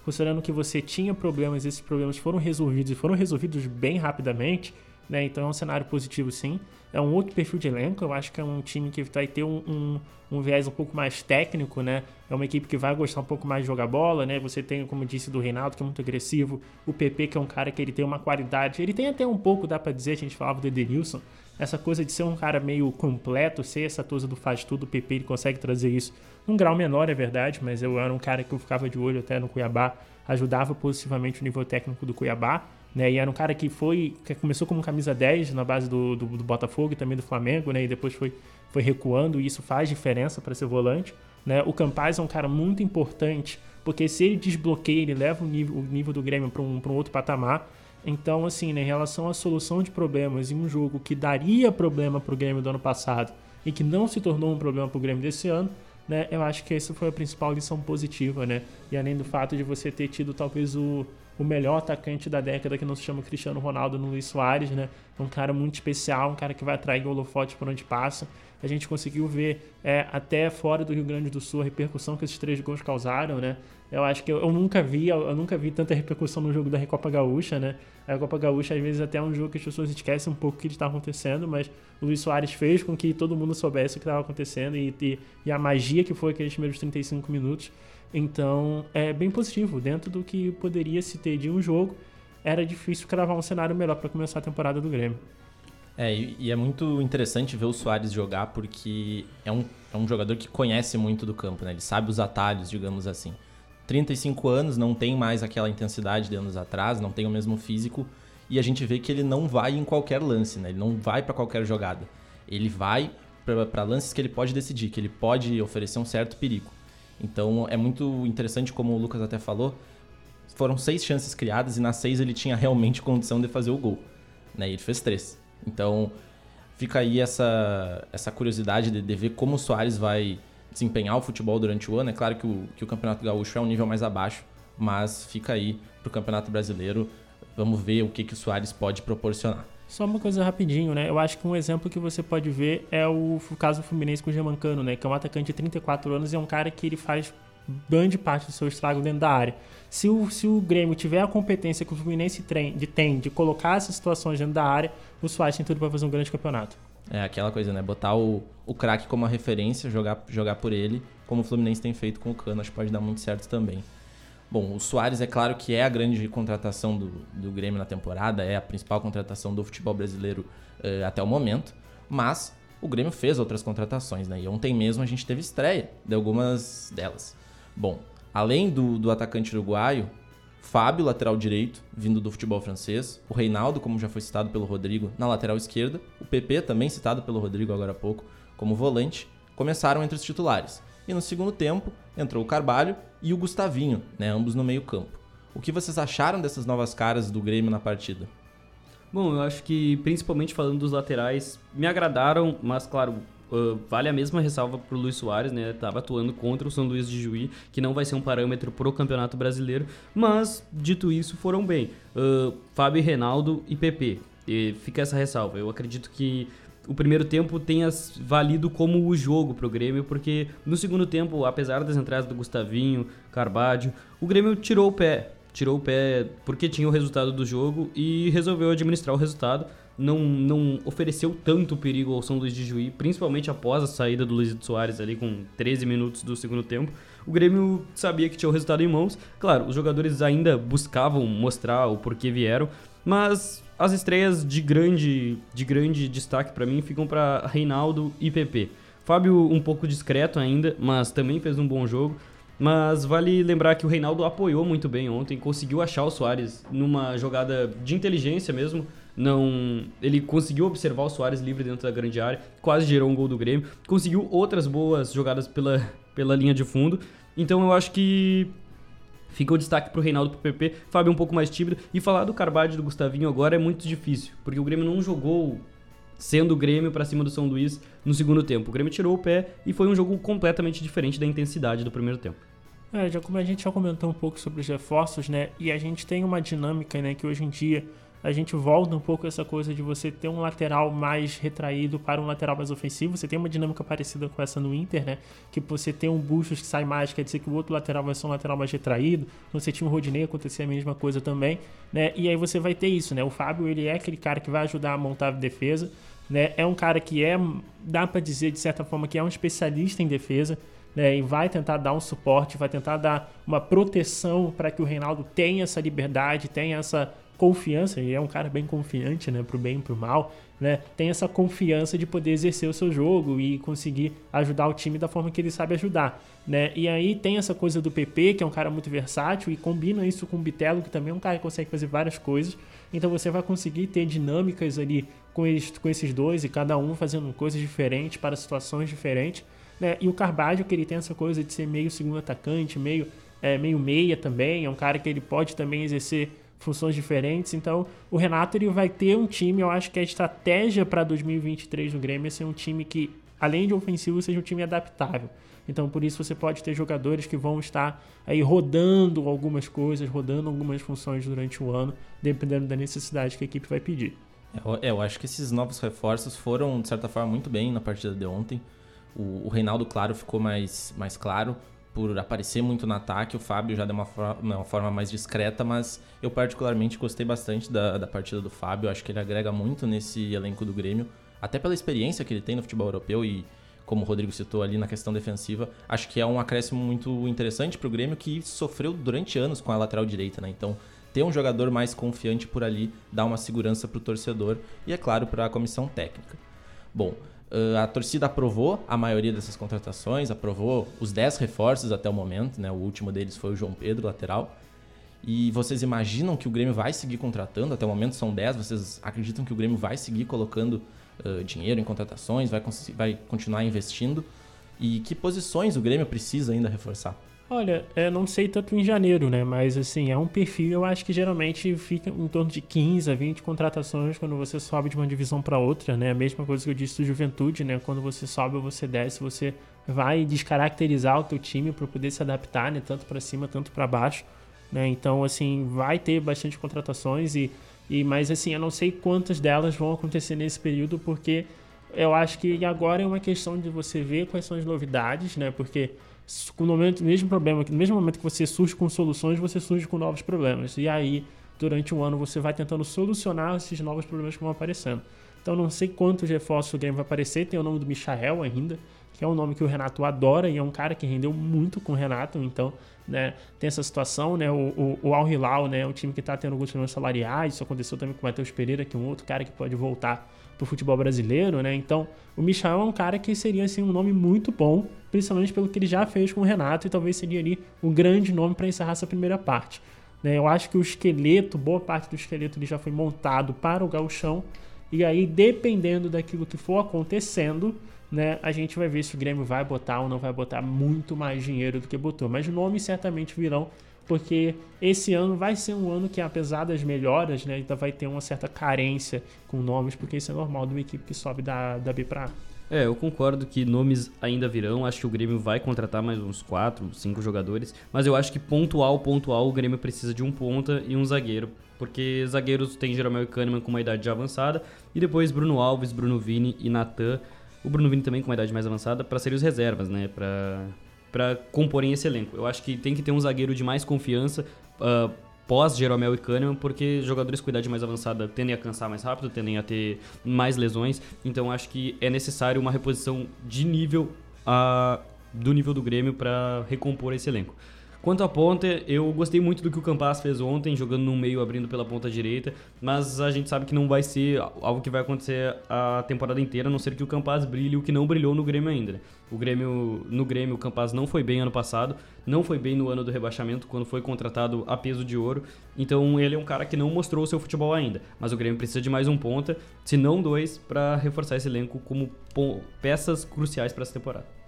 considerando que você tinha problemas, esses problemas foram resolvidos e foram resolvidos bem rapidamente, né, então é um cenário positivo sim. É um outro perfil de elenco, eu acho que é um time que vai ter um, um, um viés um pouco mais técnico, né? É uma equipe que vai gostar um pouco mais de jogar bola, né? Você tem, como disse, do Reinaldo, que é muito agressivo, o PP, que é um cara que ele tem uma qualidade, ele tem até um pouco, dá para dizer, a gente falava do Edenilson, essa coisa de ser um cara meio completo, ser essa coisa do faz tudo, o PP ele consegue trazer isso num grau menor, é verdade, mas eu era um cara que eu ficava de olho até no Cuiabá, ajudava positivamente o nível técnico do Cuiabá, né? E era um cara que foi, que começou como camisa 10 na base do, do, do Botafogo e também do Flamengo, né? E depois foi, foi recuando, e isso faz diferença para ser volante, né? O Campaz é um cara muito importante, porque se ele desbloqueia, ele leva o nível, o nível do Grêmio para um, um outro patamar. Então, assim, né, em relação à solução de problemas em um jogo que daria problema para o Grêmio do ano passado e que não se tornou um problema para o Grêmio desse ano, né, eu acho que essa foi a principal lição positiva, né? E além do fato de você ter tido talvez o, o melhor atacante da década que não se chama Cristiano Ronaldo no Luiz Soares, né? Um cara muito especial, um cara que vai atrair holofote por onde passa. A gente conseguiu ver é, até fora do Rio Grande do Sul a repercussão que esses três gols causaram, né? Eu acho que eu, eu, nunca vi, eu, eu, nunca vi tanta repercussão no jogo da Recopa Gaúcha, né? A Copa Gaúcha às vezes até é um jogo que as pessoas esquecem um pouco o que está acontecendo, mas o Luiz Soares fez com que todo mundo soubesse o que estava acontecendo e, e, e, a magia que foi aqueles primeiros 35 minutos. Então, é bem positivo. Dentro do que poderia se ter de um jogo, era difícil cravar um cenário melhor para começar a temporada do Grêmio. É, e é muito interessante ver o Soares jogar porque é um, é um jogador que conhece muito do campo, né? Ele sabe os atalhos, digamos assim. 35 anos, não tem mais aquela intensidade de anos atrás, não tem o mesmo físico, e a gente vê que ele não vai em qualquer lance, né? Ele não vai para qualquer jogada. Ele vai para lances que ele pode decidir, que ele pode oferecer um certo perigo. Então é muito interessante, como o Lucas até falou, foram seis chances criadas e nas seis ele tinha realmente condição de fazer o gol. Né? E ele fez três. Então fica aí essa, essa curiosidade de, de ver como o Soares vai desempenhar o futebol durante o ano. É claro que o, que o Campeonato Gaúcho é um nível mais abaixo, mas fica aí para o Campeonato Brasileiro. Vamos ver o que, que o Soares pode proporcionar. Só uma coisa rapidinho, né? Eu acho que um exemplo que você pode ver é o, caso do Fluminense com o Germancano, né? Que é um atacante de 34 anos e é um cara que ele faz grande parte do seu estrago dentro da área. Se o, se o Grêmio tiver a competência que o Fluminense tem de, tem de colocar essas situações dentro da área, o Soares tem tudo para fazer um grande campeonato. É aquela coisa, né? Botar o, o craque como a referência, jogar, jogar por ele, como o Fluminense tem feito com o Cano, acho que pode dar muito certo também. Bom, o Soares é claro que é a grande contratação do, do Grêmio na temporada, é a principal contratação do futebol brasileiro uh, até o momento, mas o Grêmio fez outras contratações, né? E ontem mesmo a gente teve estreia de algumas delas. Bom, Além do, do atacante uruguaio, Fábio, lateral direito, vindo do futebol francês. O Reinaldo, como já foi citado pelo Rodrigo, na lateral esquerda. O PP, também citado pelo Rodrigo agora há pouco, como volante. Começaram entre os titulares. E no segundo tempo, entrou o Carvalho e o Gustavinho, né, ambos no meio campo. O que vocês acharam dessas novas caras do Grêmio na partida? Bom, eu acho que, principalmente falando dos laterais, me agradaram, mas claro, Uh, vale a mesma ressalva para o Luiz Soares, né? Tava atuando contra o São Luís de Juí, que não vai ser um parâmetro para o Campeonato Brasileiro, mas dito isso, foram bem. Uh, Fábio, Reinaldo e PP. E fica essa ressalva. Eu acredito que o primeiro tempo tenha valido como o jogo para o Grêmio, porque no segundo tempo, apesar das entradas do Gustavinho, Carbádio, o Grêmio tirou o pé. Tirou o pé porque tinha o resultado do jogo e resolveu administrar o resultado não, não ofereceu tanto perigo ao São Luís de Juí, principalmente após a saída do Luiz Soares ali com 13 minutos do segundo tempo. O Grêmio sabia que tinha o resultado em mãos. Claro, os jogadores ainda buscavam mostrar o porquê vieram, mas as estreias de grande, de grande destaque para mim ficam para Reinaldo e PP. Fábio um pouco discreto ainda, mas também fez um bom jogo. Mas vale lembrar que o Reinaldo apoiou muito bem ontem, conseguiu achar o Soares numa jogada de inteligência mesmo, não ele conseguiu observar o Soares livre dentro da grande área, quase gerou um gol do Grêmio, conseguiu outras boas jogadas pela, pela linha de fundo. Então eu acho que fica o destaque pro Reinaldo pro PP, Fábio um pouco mais tímido e falar do Carbade do Gustavinho agora é muito difícil, porque o Grêmio não jogou sendo o Grêmio para cima do São Luís no segundo tempo. O Grêmio tirou o pé e foi um jogo completamente diferente da intensidade do primeiro tempo. É, já como a gente já comentou um pouco sobre os reforços, né? E a gente tem uma dinâmica, né, que hoje em dia a gente volta um pouco essa coisa de você ter um lateral mais retraído para um lateral mais ofensivo. Você tem uma dinâmica parecida com essa no Inter, né? Que você tem um Bustos que sai mais, quer dizer que o outro lateral vai ser um lateral mais retraído. Você tinha um Rodinei, acontecia a mesma coisa também, né? E aí você vai ter isso, né? O Fábio, ele é aquele cara que vai ajudar a montar a defesa, né? É um cara que é, dá para dizer de certa forma que é um especialista em defesa. Né, e vai tentar dar um suporte, vai tentar dar uma proteção para que o Reinaldo tenha essa liberdade, tenha essa confiança, e é um cara bem confiante, né, pro bem e pro mal, né, tem essa confiança de poder exercer o seu jogo e conseguir ajudar o time da forma que ele sabe ajudar, né? E aí tem essa coisa do PP, que é um cara muito versátil e combina isso com o Bitelo, que também é um cara que consegue fazer várias coisas. Então você vai conseguir ter dinâmicas ali com, eles, com esses dois e cada um fazendo coisas diferentes para situações diferentes, né? E o Carvalho, que ele tem essa coisa de ser meio segundo atacante, meio é, meio meia também, é um cara que ele pode também exercer funções diferentes. Então, o Renato ele vai ter um time, eu acho que a estratégia para 2023 no Grêmio é ser um time que, além de ofensivo, seja um time adaptável. Então, por isso você pode ter jogadores que vão estar aí rodando algumas coisas, rodando algumas funções durante o ano, dependendo da necessidade que a equipe vai pedir. É, eu acho que esses novos reforços foram, de certa forma, muito bem na partida de ontem. O, o Reinaldo, claro, ficou mais, mais claro por aparecer muito no ataque, o Fábio já deu uma, uma forma mais discreta, mas eu particularmente gostei bastante da, da partida do Fábio. Acho que ele agrega muito nesse elenco do Grêmio, até pela experiência que ele tem no futebol europeu e, como o Rodrigo citou ali na questão defensiva, acho que é um acréscimo muito interessante para o Grêmio que sofreu durante anos com a lateral direita, né? Então, ter um jogador mais confiante por ali dá uma segurança para o torcedor e, é claro, para a comissão técnica. Bom, Uh, a torcida aprovou a maioria dessas contratações, aprovou os 10 reforços até o momento, né? O último deles foi o João Pedro, lateral. E vocês imaginam que o Grêmio vai seguir contratando? Até o momento são 10. Vocês acreditam que o Grêmio vai seguir colocando uh, dinheiro em contratações, vai, vai continuar investindo? E que posições o Grêmio precisa ainda reforçar? Olha, é, não sei tanto em janeiro, né? Mas assim, é um perfil, eu acho que geralmente fica em torno de 15 a 20 contratações quando você sobe de uma divisão para outra, né? A mesma coisa que eu disse do Juventude, né? Quando você sobe ou você desce, você vai descaracterizar o teu time para poder se adaptar, né? Tanto para cima, tanto para baixo, né? Então, assim, vai ter bastante contratações e, e mas assim, eu não sei quantas delas vão acontecer nesse período porque eu acho que agora é uma questão de você ver quais são as novidades, né? Porque com o mesmo problema, no mesmo momento que você surge com soluções, você surge com novos problemas. E aí, durante um ano, você vai tentando solucionar esses novos problemas que vão aparecendo. Então, não sei quantos reforços o game vai aparecer. Tem o nome do Michael ainda, que é um nome que o Renato adora e é um cara que rendeu muito com o Renato. Então, né, tem essa situação, né? O, o, o Al Hilal, né, é um time que está tendo alguns problemas salariais. Isso aconteceu também com o Matheus Pereira, que é um outro cara que pode voltar pro futebol brasileiro, né? Então, o Michel é um cara que seria assim um nome muito bom, principalmente pelo que ele já fez com o Renato e talvez seria ali um grande nome para encerrar essa primeira parte. Né? Eu acho que o esqueleto, boa parte do esqueleto ele já foi montado para o gauchão e aí dependendo daquilo que for acontecendo, né, a gente vai ver se o Grêmio vai botar ou não vai botar muito mais dinheiro do que botou, mas nomes certamente virão porque esse ano vai ser um ano que, apesar das melhoras, né, ainda vai ter uma certa carência com nomes, porque isso é normal de uma equipe que sobe da, da B para A. É, eu concordo que nomes ainda virão. Acho que o Grêmio vai contratar mais uns 4, 5 jogadores. Mas eu acho que pontual, pontual, o Grêmio precisa de um ponta e um zagueiro. Porque zagueiros tem Jeromel e Kahneman com uma idade já avançada. E depois Bruno Alves, Bruno Vini e Natan. O Bruno Vini também com uma idade mais avançada para serem os reservas, né? Para comporem esse elenco. Eu acho que tem que ter um zagueiro de mais confiança uh, pós Jeromel e Kahneman, porque jogadores com idade mais avançada tendem a cansar mais rápido, tendem a ter mais lesões. Então acho que é necessário uma reposição de nível uh, do nível do Grêmio para recompor esse elenco. Quanto à ponta, eu gostei muito do que o Campas fez ontem, jogando no meio, abrindo pela ponta direita, mas a gente sabe que não vai ser algo que vai acontecer a temporada inteira, a não ser que o Campas brilhe, o que não brilhou no Grêmio ainda. Né? O Grêmio, no Grêmio, o Campas não foi bem ano passado, não foi bem no ano do rebaixamento, quando foi contratado a peso de ouro, então ele é um cara que não mostrou o seu futebol ainda, mas o Grêmio precisa de mais um ponta, se não dois, para reforçar esse elenco como peças cruciais para essa temporada.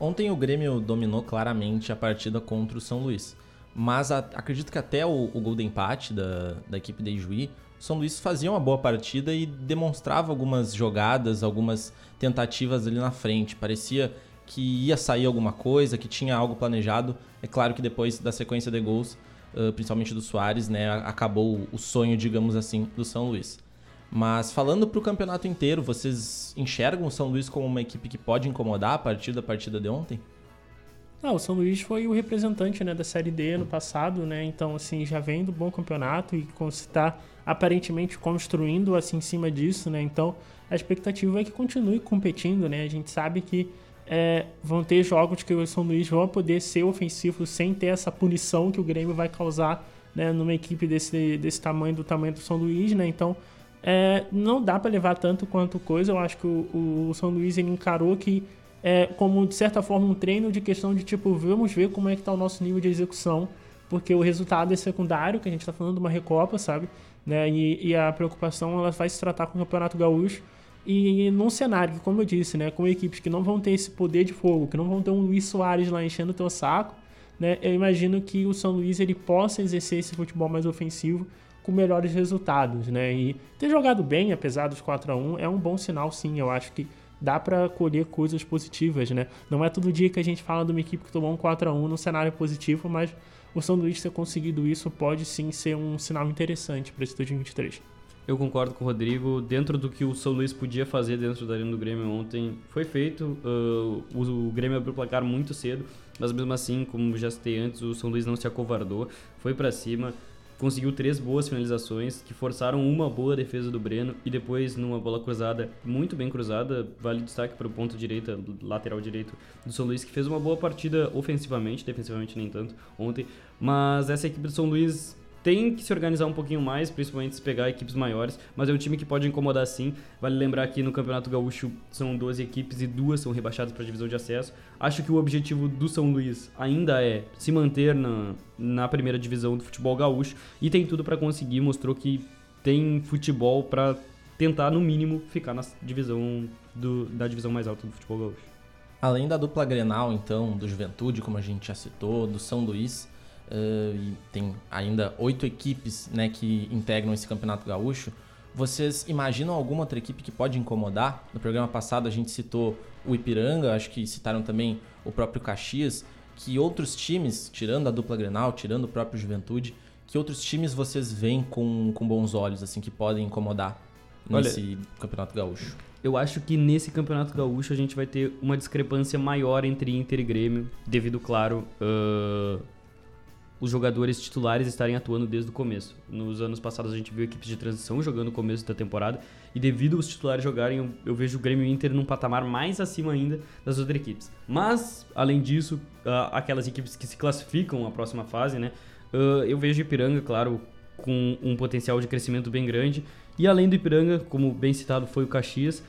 Ontem o Grêmio dominou claramente a partida contra o São Luís. Mas a, acredito que até o, o gol de empate da, da equipe de Ijuí, o São Luís fazia uma boa partida e demonstrava algumas jogadas, algumas tentativas ali na frente. Parecia que ia sair alguma coisa, que tinha algo planejado. É claro que depois da sequência de gols, uh, principalmente do Soares, né, acabou o sonho, digamos assim, do São Luís. Mas falando para o campeonato inteiro, vocês enxergam o São Luís como uma equipe que pode incomodar a partir da partida de ontem? Ah, o São Luís foi o representante né, da Série D ano passado, né? Então, assim, já vem do bom campeonato e está aparentemente construindo assim em cima disso, né? Então, a expectativa é que continue competindo, né? A gente sabe que é, vão ter jogos que o São Luís vão poder ser ofensivo sem ter essa punição que o Grêmio vai causar né, numa equipe desse, desse tamanho, do tamanho do São Luís, né? Então, é, não dá para levar tanto quanto coisa. Eu acho que o, o São Luís ele encarou que é como de certa forma um treino de questão de tipo vamos ver como é que tá o nosso nível de execução, porque o resultado é secundário, que a gente está falando de uma recopa, sabe? Né? E, e, a preocupação ela vai se tratar com o Campeonato Gaúcho e num cenário que, como eu disse, né, com equipes que não vão ter esse poder de fogo, que não vão ter um Luiz Soares lá enchendo o teu saco, né? Eu imagino que o São Luís ele possa exercer esse futebol mais ofensivo com melhores resultados, né? E ter jogado bem, apesar dos 4 a 1 é um bom sinal, sim. Eu acho que dá para colher coisas positivas, né? Não é todo dia que a gente fala de uma equipe que tomou um 4 a 1 no cenário positivo, mas o São ter conseguido isso pode sim ser um sinal interessante para esse 2023. Eu concordo com o Rodrigo. Dentro do que o São Luís podia fazer dentro da arena do Grêmio ontem, foi feito. Uh, o, Grêmio abriu o placar muito cedo, mas mesmo assim, como já citei antes, o São Luís não se acovardou, foi para cima conseguiu três boas finalizações que forçaram uma boa defesa do Breno e depois numa bola cruzada, muito bem cruzada, vale destaque para o ponto direita, lateral direito do São Luís, que fez uma boa partida ofensivamente, defensivamente nem tanto ontem, mas essa equipe do São Luís tem que se organizar um pouquinho mais, principalmente se pegar equipes maiores, mas é um time que pode incomodar sim. Vale lembrar que no Campeonato Gaúcho são 12 equipes e duas são rebaixadas para a divisão de acesso. Acho que o objetivo do São Luís ainda é se manter na, na primeira divisão do futebol gaúcho e tem tudo para conseguir. Mostrou que tem futebol para tentar, no mínimo, ficar na divisão do, da divisão mais alta do futebol gaúcho. Além da dupla Grenal, então, do Juventude, como a gente já citou, do São Luís, uh, e tem ainda oito equipes né, que integram esse Campeonato Gaúcho, vocês imaginam alguma outra equipe que pode incomodar? No programa passado a gente citou o Ipiranga, acho que citaram também o próprio Caxias, que outros times, tirando a dupla Grenal, tirando o próprio Juventude, que outros times vocês veem com, com bons olhos, assim, que podem incomodar nesse Olha, Campeonato Gaúcho? Eu acho que nesse Campeonato Gaúcho a gente vai ter uma discrepância maior entre Inter e Grêmio, devido, claro, uh, os jogadores titulares estarem atuando desde o começo. Nos anos passados a gente viu equipes de transição jogando no começo da temporada, e devido aos titulares jogarem, eu, eu vejo o Grêmio Inter num patamar mais acima ainda das outras equipes. Mas, além disso, uh, aquelas equipes que se classificam à próxima fase, né? Uh, eu vejo Ipiranga, claro, com um potencial de crescimento bem grande. E além do Ipiranga, como bem citado foi o Caxias,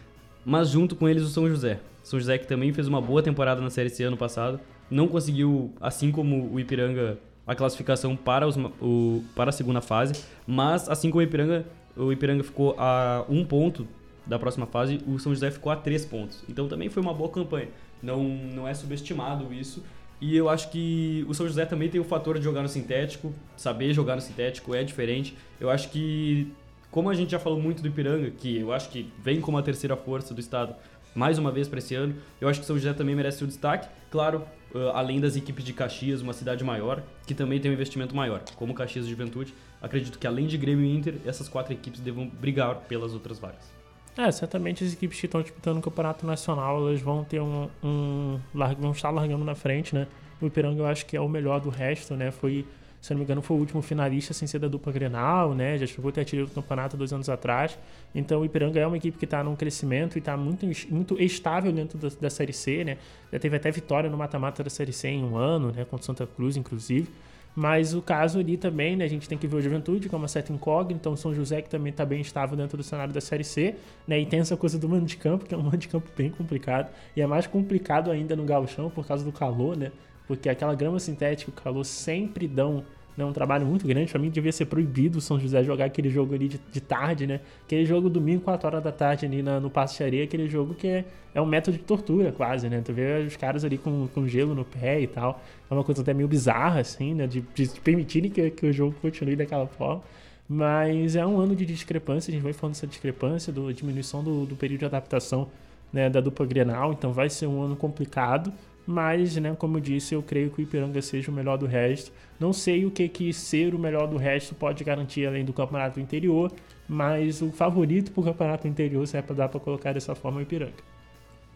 mas junto com eles o São José. São José que também fez uma boa temporada na Série C ano passado, não conseguiu, assim como o Ipiranga, a classificação para, os, o, para a segunda fase, mas assim como o Ipiranga, o Ipiranga ficou a um ponto da próxima fase, o São José ficou a três pontos. Então também foi uma boa campanha. Não, não é subestimado isso. E eu acho que o São José também tem o fator de jogar no sintético, saber jogar no sintético é diferente. Eu acho que como a gente já falou muito do Ipiranga, que eu acho que vem como a terceira força do estado mais uma vez para esse ano, eu acho que São José também merece o destaque. Claro, além das equipes de Caxias, uma cidade maior, que também tem um investimento maior, como Caxias e Juventude. Acredito que além de Grêmio e Inter, essas quatro equipes devam brigar pelas outras vagas. É, certamente as equipes que estão disputando o campeonato nacional, elas vão ter um, um vão estar largando na frente, né? O Ipiranga eu acho que é o melhor do resto, né? Foi se não me engano, foi o último finalista sem ser da dupla Grenal, né? Já chegou a ter artilheiro do campeonato dois anos atrás. Então o Ipiranga é uma equipe que está num crescimento e está muito, muito estável dentro da, da, Série C, né? Já teve até vitória no mata-mata da Série C em um ano, né? Contra Santa Cruz, inclusive. Mas o caso ali também, né, a gente tem que ver o Juventude, que é uma certa incógnita, então São José, que também está bem estável dentro do cenário da Série C, né, e tem essa coisa do mano de campo, que é um mano de campo bem complicado, e é mais complicado ainda no gauchão por causa do calor, né, porque aquela grama sintética, o calor sempre dão né, um trabalho muito grande. Para mim devia ser proibido o São José jogar aquele jogo ali de, de tarde, né? Aquele jogo domingo, 4 horas da tarde ali na, no Passo aquele jogo que é, é um método de tortura quase, né? Tu vê os caras ali com, com gelo no pé e tal. É uma coisa até meio bizarra, assim, né? De, de permitirem que, que o jogo continue daquela forma. Mas é um ano de discrepância, a gente vai falando dessa discrepância, da diminuição do, do período de adaptação né, da dupla Grenal, então vai ser um ano complicado. Mas, né, como eu disse, eu creio que o Ipiranga seja o melhor do resto. Não sei o que que ser o melhor do resto pode garantir além do campeonato interior, mas o favorito para o campeonato interior, se é para dar para colocar dessa forma, é o Ipiranga.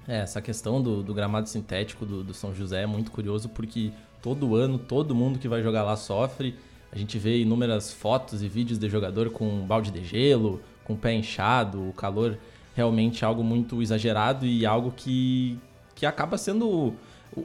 É, essa questão do, do gramado sintético do, do, São José é muito curioso porque todo ano todo mundo que vai jogar lá sofre. A gente vê inúmeras fotos e vídeos de jogador com balde de gelo, com o pé inchado, o calor realmente é algo muito exagerado e algo que, que acaba sendo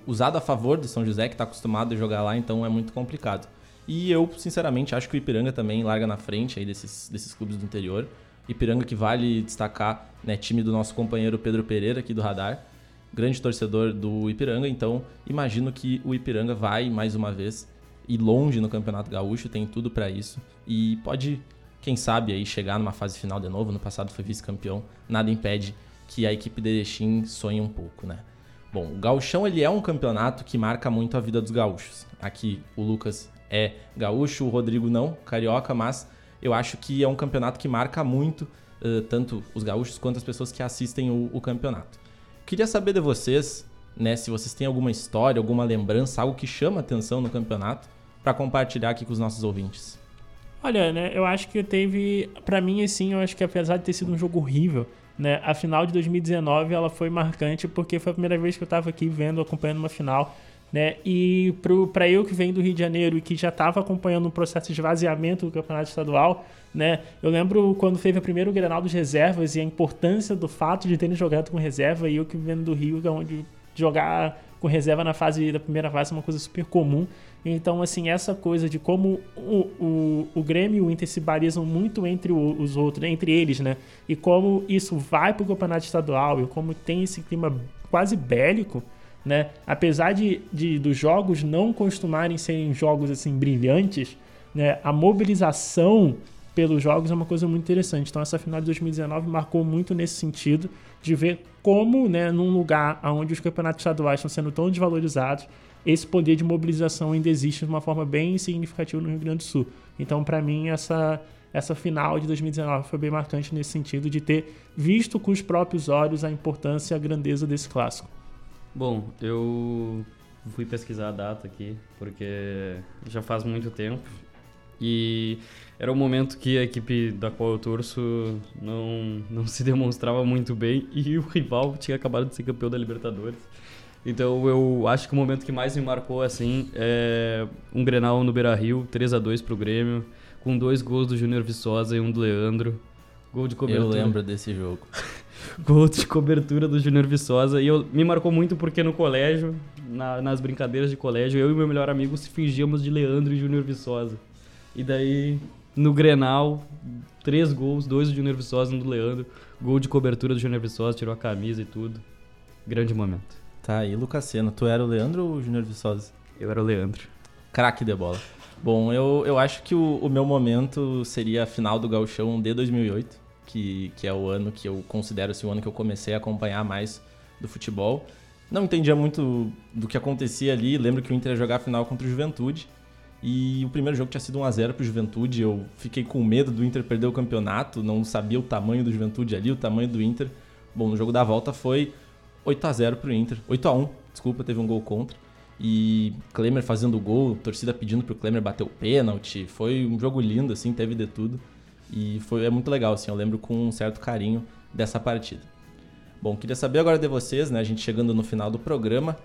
usado a favor do São José, que está acostumado a jogar lá, então é muito complicado. E eu, sinceramente, acho que o Ipiranga também larga na frente aí desses, desses clubes do interior. Ipiranga que vale destacar, né, time do nosso companheiro Pedro Pereira aqui do Radar, grande torcedor do Ipiranga, então imagino que o Ipiranga vai mais uma vez ir longe no Campeonato Gaúcho, tem tudo para isso e pode, quem sabe aí chegar numa fase final de novo, no passado foi vice-campeão, nada impede que a equipe de Erechim sonhe um pouco, né? Bom, o gauchão ele é um campeonato que marca muito a vida dos gaúchos. Aqui o Lucas é gaúcho, o Rodrigo não, carioca, mas eu acho que é um campeonato que marca muito uh, tanto os gaúchos quanto as pessoas que assistem o, o campeonato. Queria saber de vocês, né, se vocês têm alguma história, alguma lembrança, algo que chama atenção no campeonato, para compartilhar aqui com os nossos ouvintes. Olha, né, eu acho que teve, para mim assim, eu acho que apesar de ter sido um jogo horrível, né? A final de 2019 ela foi marcante porque foi a primeira vez que eu estava aqui vendo, acompanhando uma final. Né? E para eu que venho do Rio de Janeiro e que já estava acompanhando um processo de esvaziamento do campeonato estadual, né? Eu lembro quando teve o primeiro Grenal dos reservas e a importância do fato de terem jogado com reserva e eu que venho do Rio, é onde jogar com reserva na fase da primeira fase é uma coisa super comum. Então, assim, essa coisa de como o, o, o Grêmio e o Inter se balizam muito entre os outros, entre eles, né? E como isso vai para o campeonato estadual e como tem esse clima quase bélico, né? Apesar de, de dos jogos não costumarem serem jogos assim brilhantes, né? A mobilização pelos jogos é uma coisa muito interessante. Então essa final de 2019 marcou muito nesse sentido de ver como, né, num lugar onde os campeonatos estaduais estão sendo tão desvalorizados, esse poder de mobilização ainda existe de uma forma bem significativa no Rio Grande do Sul. Então, para mim, essa essa final de 2019 foi bem marcante nesse sentido de ter visto com os próprios olhos a importância e a grandeza desse clássico. Bom, eu fui pesquisar a data aqui, porque já faz muito tempo. E era um momento que a equipe da qual eu torço não, não se demonstrava muito bem e o rival tinha acabado de ser campeão da Libertadores. Então eu acho que o momento que mais me marcou assim é um Grenal no Beira-Rio, 3 a 2 pro Grêmio, com dois gols do Júnior Viçosa e um do Leandro. Gol de cobertura. Eu lembro desse jogo. gol de cobertura do Júnior Viçosa. E eu, me marcou muito porque no colégio, na, nas brincadeiras de colégio, eu e meu melhor amigo se fingíamos de Leandro e Júnior Viçosa. E daí, no Grenal, três gols, dois do Júnior Viçosa e um do Leandro. Gol de cobertura do Júnior Viçosa, tirou a camisa e tudo. Grande momento. Tá aí, Lucasena. Tu era o Leandro ou o Júnior Viçosa? Eu era o Leandro. Craque de bola. Bom, eu, eu acho que o, o meu momento seria a final do Gauchão de 2008, que, que é o ano que eu considero assim, o ano que eu comecei a acompanhar mais do futebol. Não entendia muito do que acontecia ali. Lembro que o Inter ia jogar a final contra o Juventude. E o primeiro jogo tinha sido 1x0 pro Juventude. Eu fiquei com medo do Inter perder o campeonato, não sabia o tamanho do Juventude ali, o tamanho do Inter. Bom, no jogo da volta foi 8x0 pro Inter. 8x1, desculpa, teve um gol contra. E Klemer fazendo gol, torcida pedindo pro Klemer bater o pênalti. Foi um jogo lindo, assim, teve de tudo. E foi, é muito legal, assim, eu lembro com um certo carinho dessa partida. Bom, queria saber agora de vocês, né, a gente chegando no final do programa,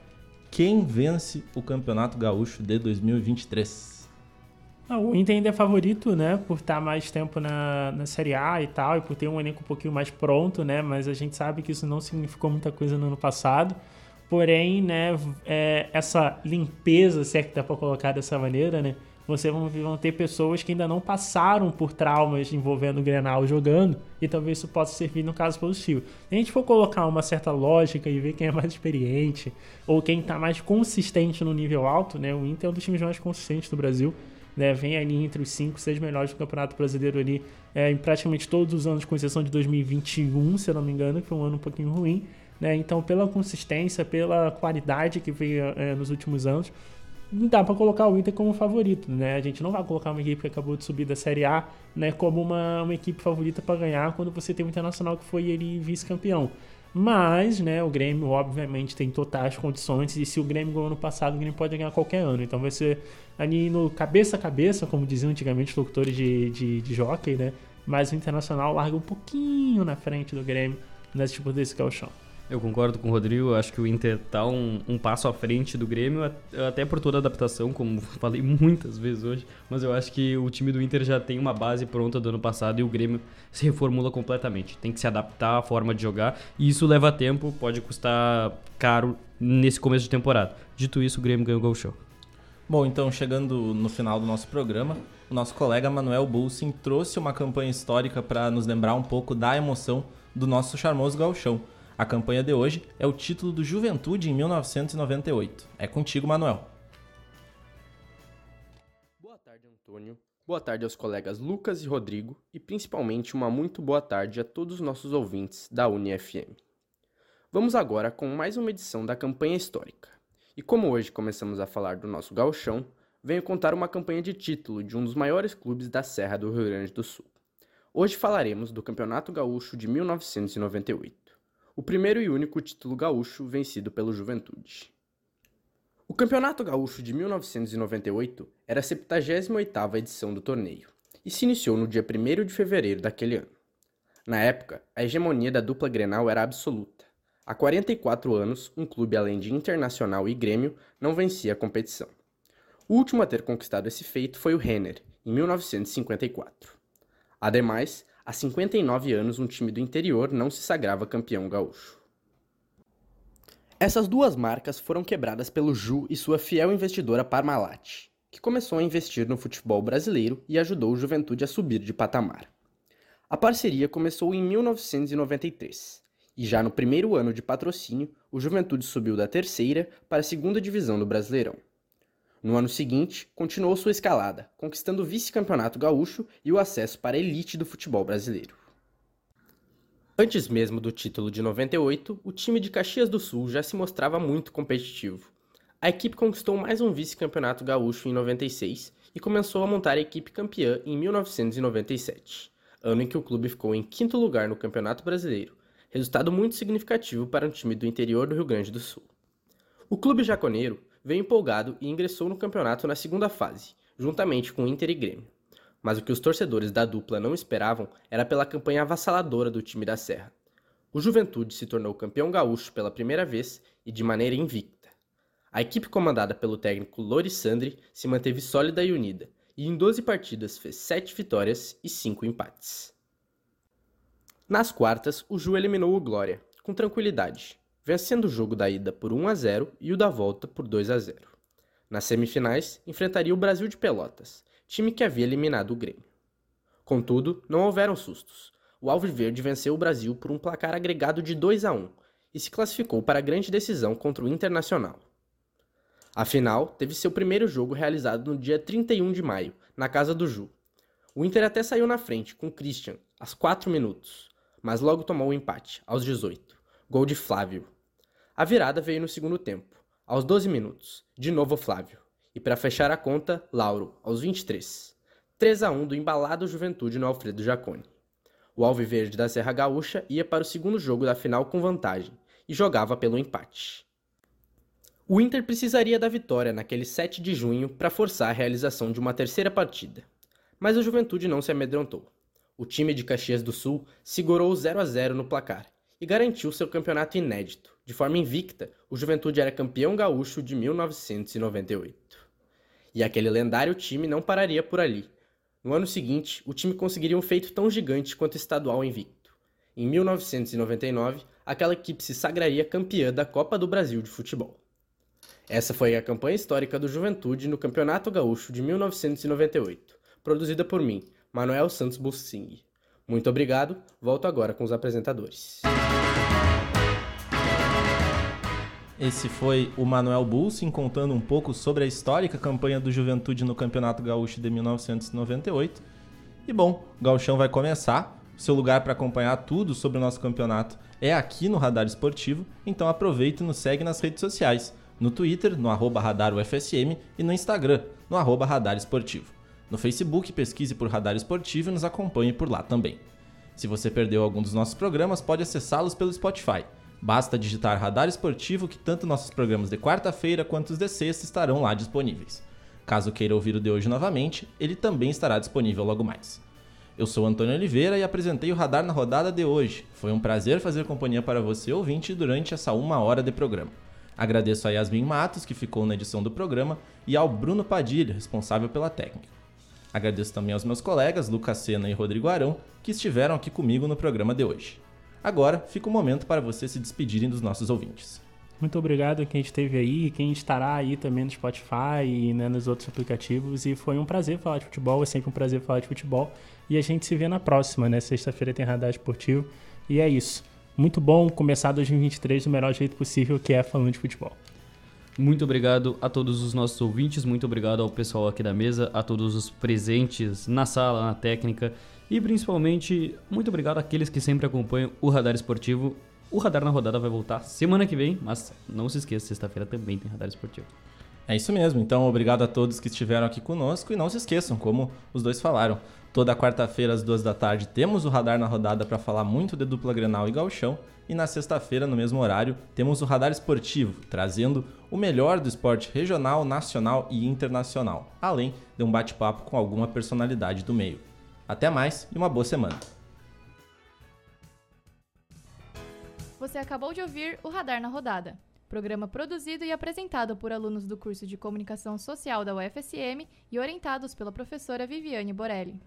quem vence o Campeonato Gaúcho de 2023? Ah, o Inter ainda é favorito, né? Por estar mais tempo na, na Série A e tal, e por ter um elenco um pouquinho mais pronto, né? Mas a gente sabe que isso não significou muita coisa no ano passado. Porém, né, é, essa limpeza, se é que dá para colocar dessa maneira, né? Você vão, vão ter pessoas que ainda não passaram por traumas envolvendo o Grenal jogando, e talvez isso possa servir no caso positivo. Se a gente for colocar uma certa lógica e ver quem é mais experiente, ou quem está mais consistente no nível alto, né? O Inter é um dos times mais consistentes do Brasil. Né, vem ali entre os 5, 6 melhores do Campeonato Brasileiro ali é, em praticamente todos os anos, com exceção de 2021, se eu não me engano, que foi um ano um pouquinho ruim. Né? Então, pela consistência, pela qualidade que veio é, nos últimos anos, dá para colocar o Inter como favorito, né? A gente não vai colocar uma equipe que acabou de subir da Série A, né, como uma, uma equipe favorita para ganhar quando você tem o Internacional que foi ele vice-campeão. Mas, né, o Grêmio obviamente tem totais condições e se o Grêmio ganhou ano passado, o Grêmio pode ganhar qualquer ano. Então vai ser ali no cabeça a cabeça, como diziam antigamente os locutores de, de, de jockey, né? Mas o Internacional larga um pouquinho na frente do Grêmio nesse tipo desse chão. Eu concordo com o Rodrigo, acho que o Inter está um, um, passo à frente do Grêmio, até por toda a adaptação, como falei muitas vezes hoje, mas eu acho que o time do Inter já tem uma base pronta do ano passado e o Grêmio se reformula completamente. Tem que se adaptar à forma de jogar e isso leva tempo, pode custar caro nesse começo de temporada. Dito isso, o Grêmio ganhou o gol show. Bom, então chegando no final do nosso programa, o nosso colega Manuel Bulsin trouxe uma campanha histórica para nos lembrar um pouco da emoção do nosso charmoso gauchão. A campanha de hoje é o título do Juventude em 1998. É contigo, Manuel. Boa tarde, Antônio. Boa tarde aos colegas Lucas e Rodrigo e principalmente uma muito boa tarde a todos os nossos ouvintes da UniFM. Vamos agora com mais uma edição da campanha histórica. E como hoje começamos a falar do nosso gauchão, venho contar uma campanha de título de um dos maiores clubes da Serra do Rio Grande do Sul. Hoje falaremos do Campeonato Gaúcho de 1998 o primeiro e único título gaúcho vencido pelo Juventude. O Campeonato Gaúcho de 1998 era a 78ª edição do torneio e se iniciou no dia 1 de fevereiro daquele ano. Na época, a hegemonia da dupla Grenal era absoluta. Há 44 anos, um clube além de Internacional e Grêmio não vencia a competição. O último a ter conquistado esse feito foi o Renner, em 1954. Ademais, Há 59 anos, um time do interior não se sagrava campeão gaúcho. Essas duas marcas foram quebradas pelo Ju e sua fiel investidora Parmalat, que começou a investir no futebol brasileiro e ajudou o Juventude a subir de patamar. A parceria começou em 1993, e já no primeiro ano de patrocínio, o Juventude subiu da terceira para a segunda divisão do Brasileirão. No ano seguinte, continuou sua escalada, conquistando o vice-campeonato gaúcho e o acesso para a elite do futebol brasileiro. Antes mesmo do título de 98, o time de Caxias do Sul já se mostrava muito competitivo. A equipe conquistou mais um vice-campeonato gaúcho em 96 e começou a montar a equipe campeã em 1997, ano em que o clube ficou em quinto lugar no Campeonato Brasileiro, resultado muito significativo para um time do interior do Rio Grande do Sul. O clube jaconeiro veio empolgado e ingressou no campeonato na segunda fase, juntamente com Inter e Grêmio. Mas o que os torcedores da dupla não esperavam era pela campanha avassaladora do time da Serra. O Juventude se tornou campeão gaúcho pela primeira vez e de maneira invicta. A equipe comandada pelo técnico Lori Sandri se manteve sólida e unida, e em 12 partidas fez 7 vitórias e 5 empates. Nas quartas, o Ju eliminou o Glória, com tranquilidade, vencendo o jogo da ida por 1 a 0 e o da volta por 2 a 0. Nas semifinais, enfrentaria o Brasil de Pelotas, time que havia eliminado o Grêmio. Contudo, não houveram sustos. O Alviverde venceu o Brasil por um placar agregado de 2 a 1 e se classificou para a grande decisão contra o Internacional. A final teve seu primeiro jogo realizado no dia 31 de maio, na casa do Ju. O Inter até saiu na frente com Christian, aos 4 minutos, mas logo tomou o empate, aos 18. Gol de Flávio, a virada veio no segundo tempo, aos 12 minutos, de novo Flávio. E para fechar a conta, Lauro, aos 23. 3 a 1 do embalado Juventude no Alfredo Jaconi. O Alviverde da Serra Gaúcha ia para o segundo jogo da final com vantagem e jogava pelo empate. O Inter precisaria da vitória naquele 7 de junho para forçar a realização de uma terceira partida. Mas a Juventude não se amedrontou. O time de Caxias do Sul segurou 0 a 0 no placar e garantiu seu campeonato inédito. De forma invicta, o Juventude era campeão gaúcho de 1998. E aquele lendário time não pararia por ali. No ano seguinte, o time conseguiria um feito tão gigante quanto estadual invicto. Em 1999, aquela equipe se sagraria campeã da Copa do Brasil de Futebol. Essa foi a campanha histórica do Juventude no Campeonato Gaúcho de 1998, produzida por mim, Manuel Santos Bussing. Muito obrigado, volto agora com os apresentadores. Esse foi o Manuel Bulsin contando um pouco sobre a histórica campanha do Juventude no Campeonato Gaúcho de 1998. E bom, o Gauchão vai começar. O seu lugar para acompanhar tudo sobre o nosso campeonato é aqui no Radar Esportivo, então aproveita e nos segue nas redes sociais, no Twitter, no arroba e no Instagram, no arroba Radar Esportivo. No Facebook, pesquise por Radar Esportivo e nos acompanhe por lá também. Se você perdeu algum dos nossos programas, pode acessá-los pelo Spotify. Basta digitar Radar Esportivo que tanto nossos programas de quarta-feira quanto os de sexta estarão lá disponíveis. Caso queira ouvir o de hoje novamente, ele também estará disponível logo mais. Eu sou Antônio Oliveira e apresentei o Radar na rodada de hoje. Foi um prazer fazer companhia para você, ouvinte, durante essa uma hora de programa. Agradeço a Yasmin Matos, que ficou na edição do programa, e ao Bruno Padilha, responsável pela técnica. Agradeço também aos meus colegas Lucas Sena e Rodrigo Arão, que estiveram aqui comigo no programa de hoje. Agora fica o momento para vocês se despedirem dos nossos ouvintes. Muito obrigado a quem esteve aí, quem estará aí também no Spotify e né, nos outros aplicativos. E foi um prazer falar de futebol, é sempre um prazer falar de futebol. E a gente se vê na próxima, né? Sexta-feira tem Radar Esportivo. E é isso. Muito bom começar 2023 do melhor jeito possível, que é falando de futebol. Muito obrigado a todos os nossos ouvintes, muito obrigado ao pessoal aqui da mesa, a todos os presentes na sala, na técnica e principalmente muito obrigado àqueles que sempre acompanham o Radar Esportivo. O Radar na Rodada vai voltar semana que vem, mas não se esqueça, sexta-feira também tem Radar Esportivo. É isso mesmo, então obrigado a todos que estiveram aqui conosco e não se esqueçam, como os dois falaram, toda quarta-feira às duas da tarde temos o Radar na Rodada para falar muito de dupla Grenal e Galchão e na sexta-feira, no mesmo horário, temos o Radar Esportivo, trazendo o melhor do esporte regional, nacional e internacional, além de um bate-papo com alguma personalidade do meio. Até mais e uma boa semana. Você acabou de ouvir o Radar na Rodada, programa produzido e apresentado por alunos do curso de Comunicação Social da UFSM e orientados pela professora Viviane Borelli.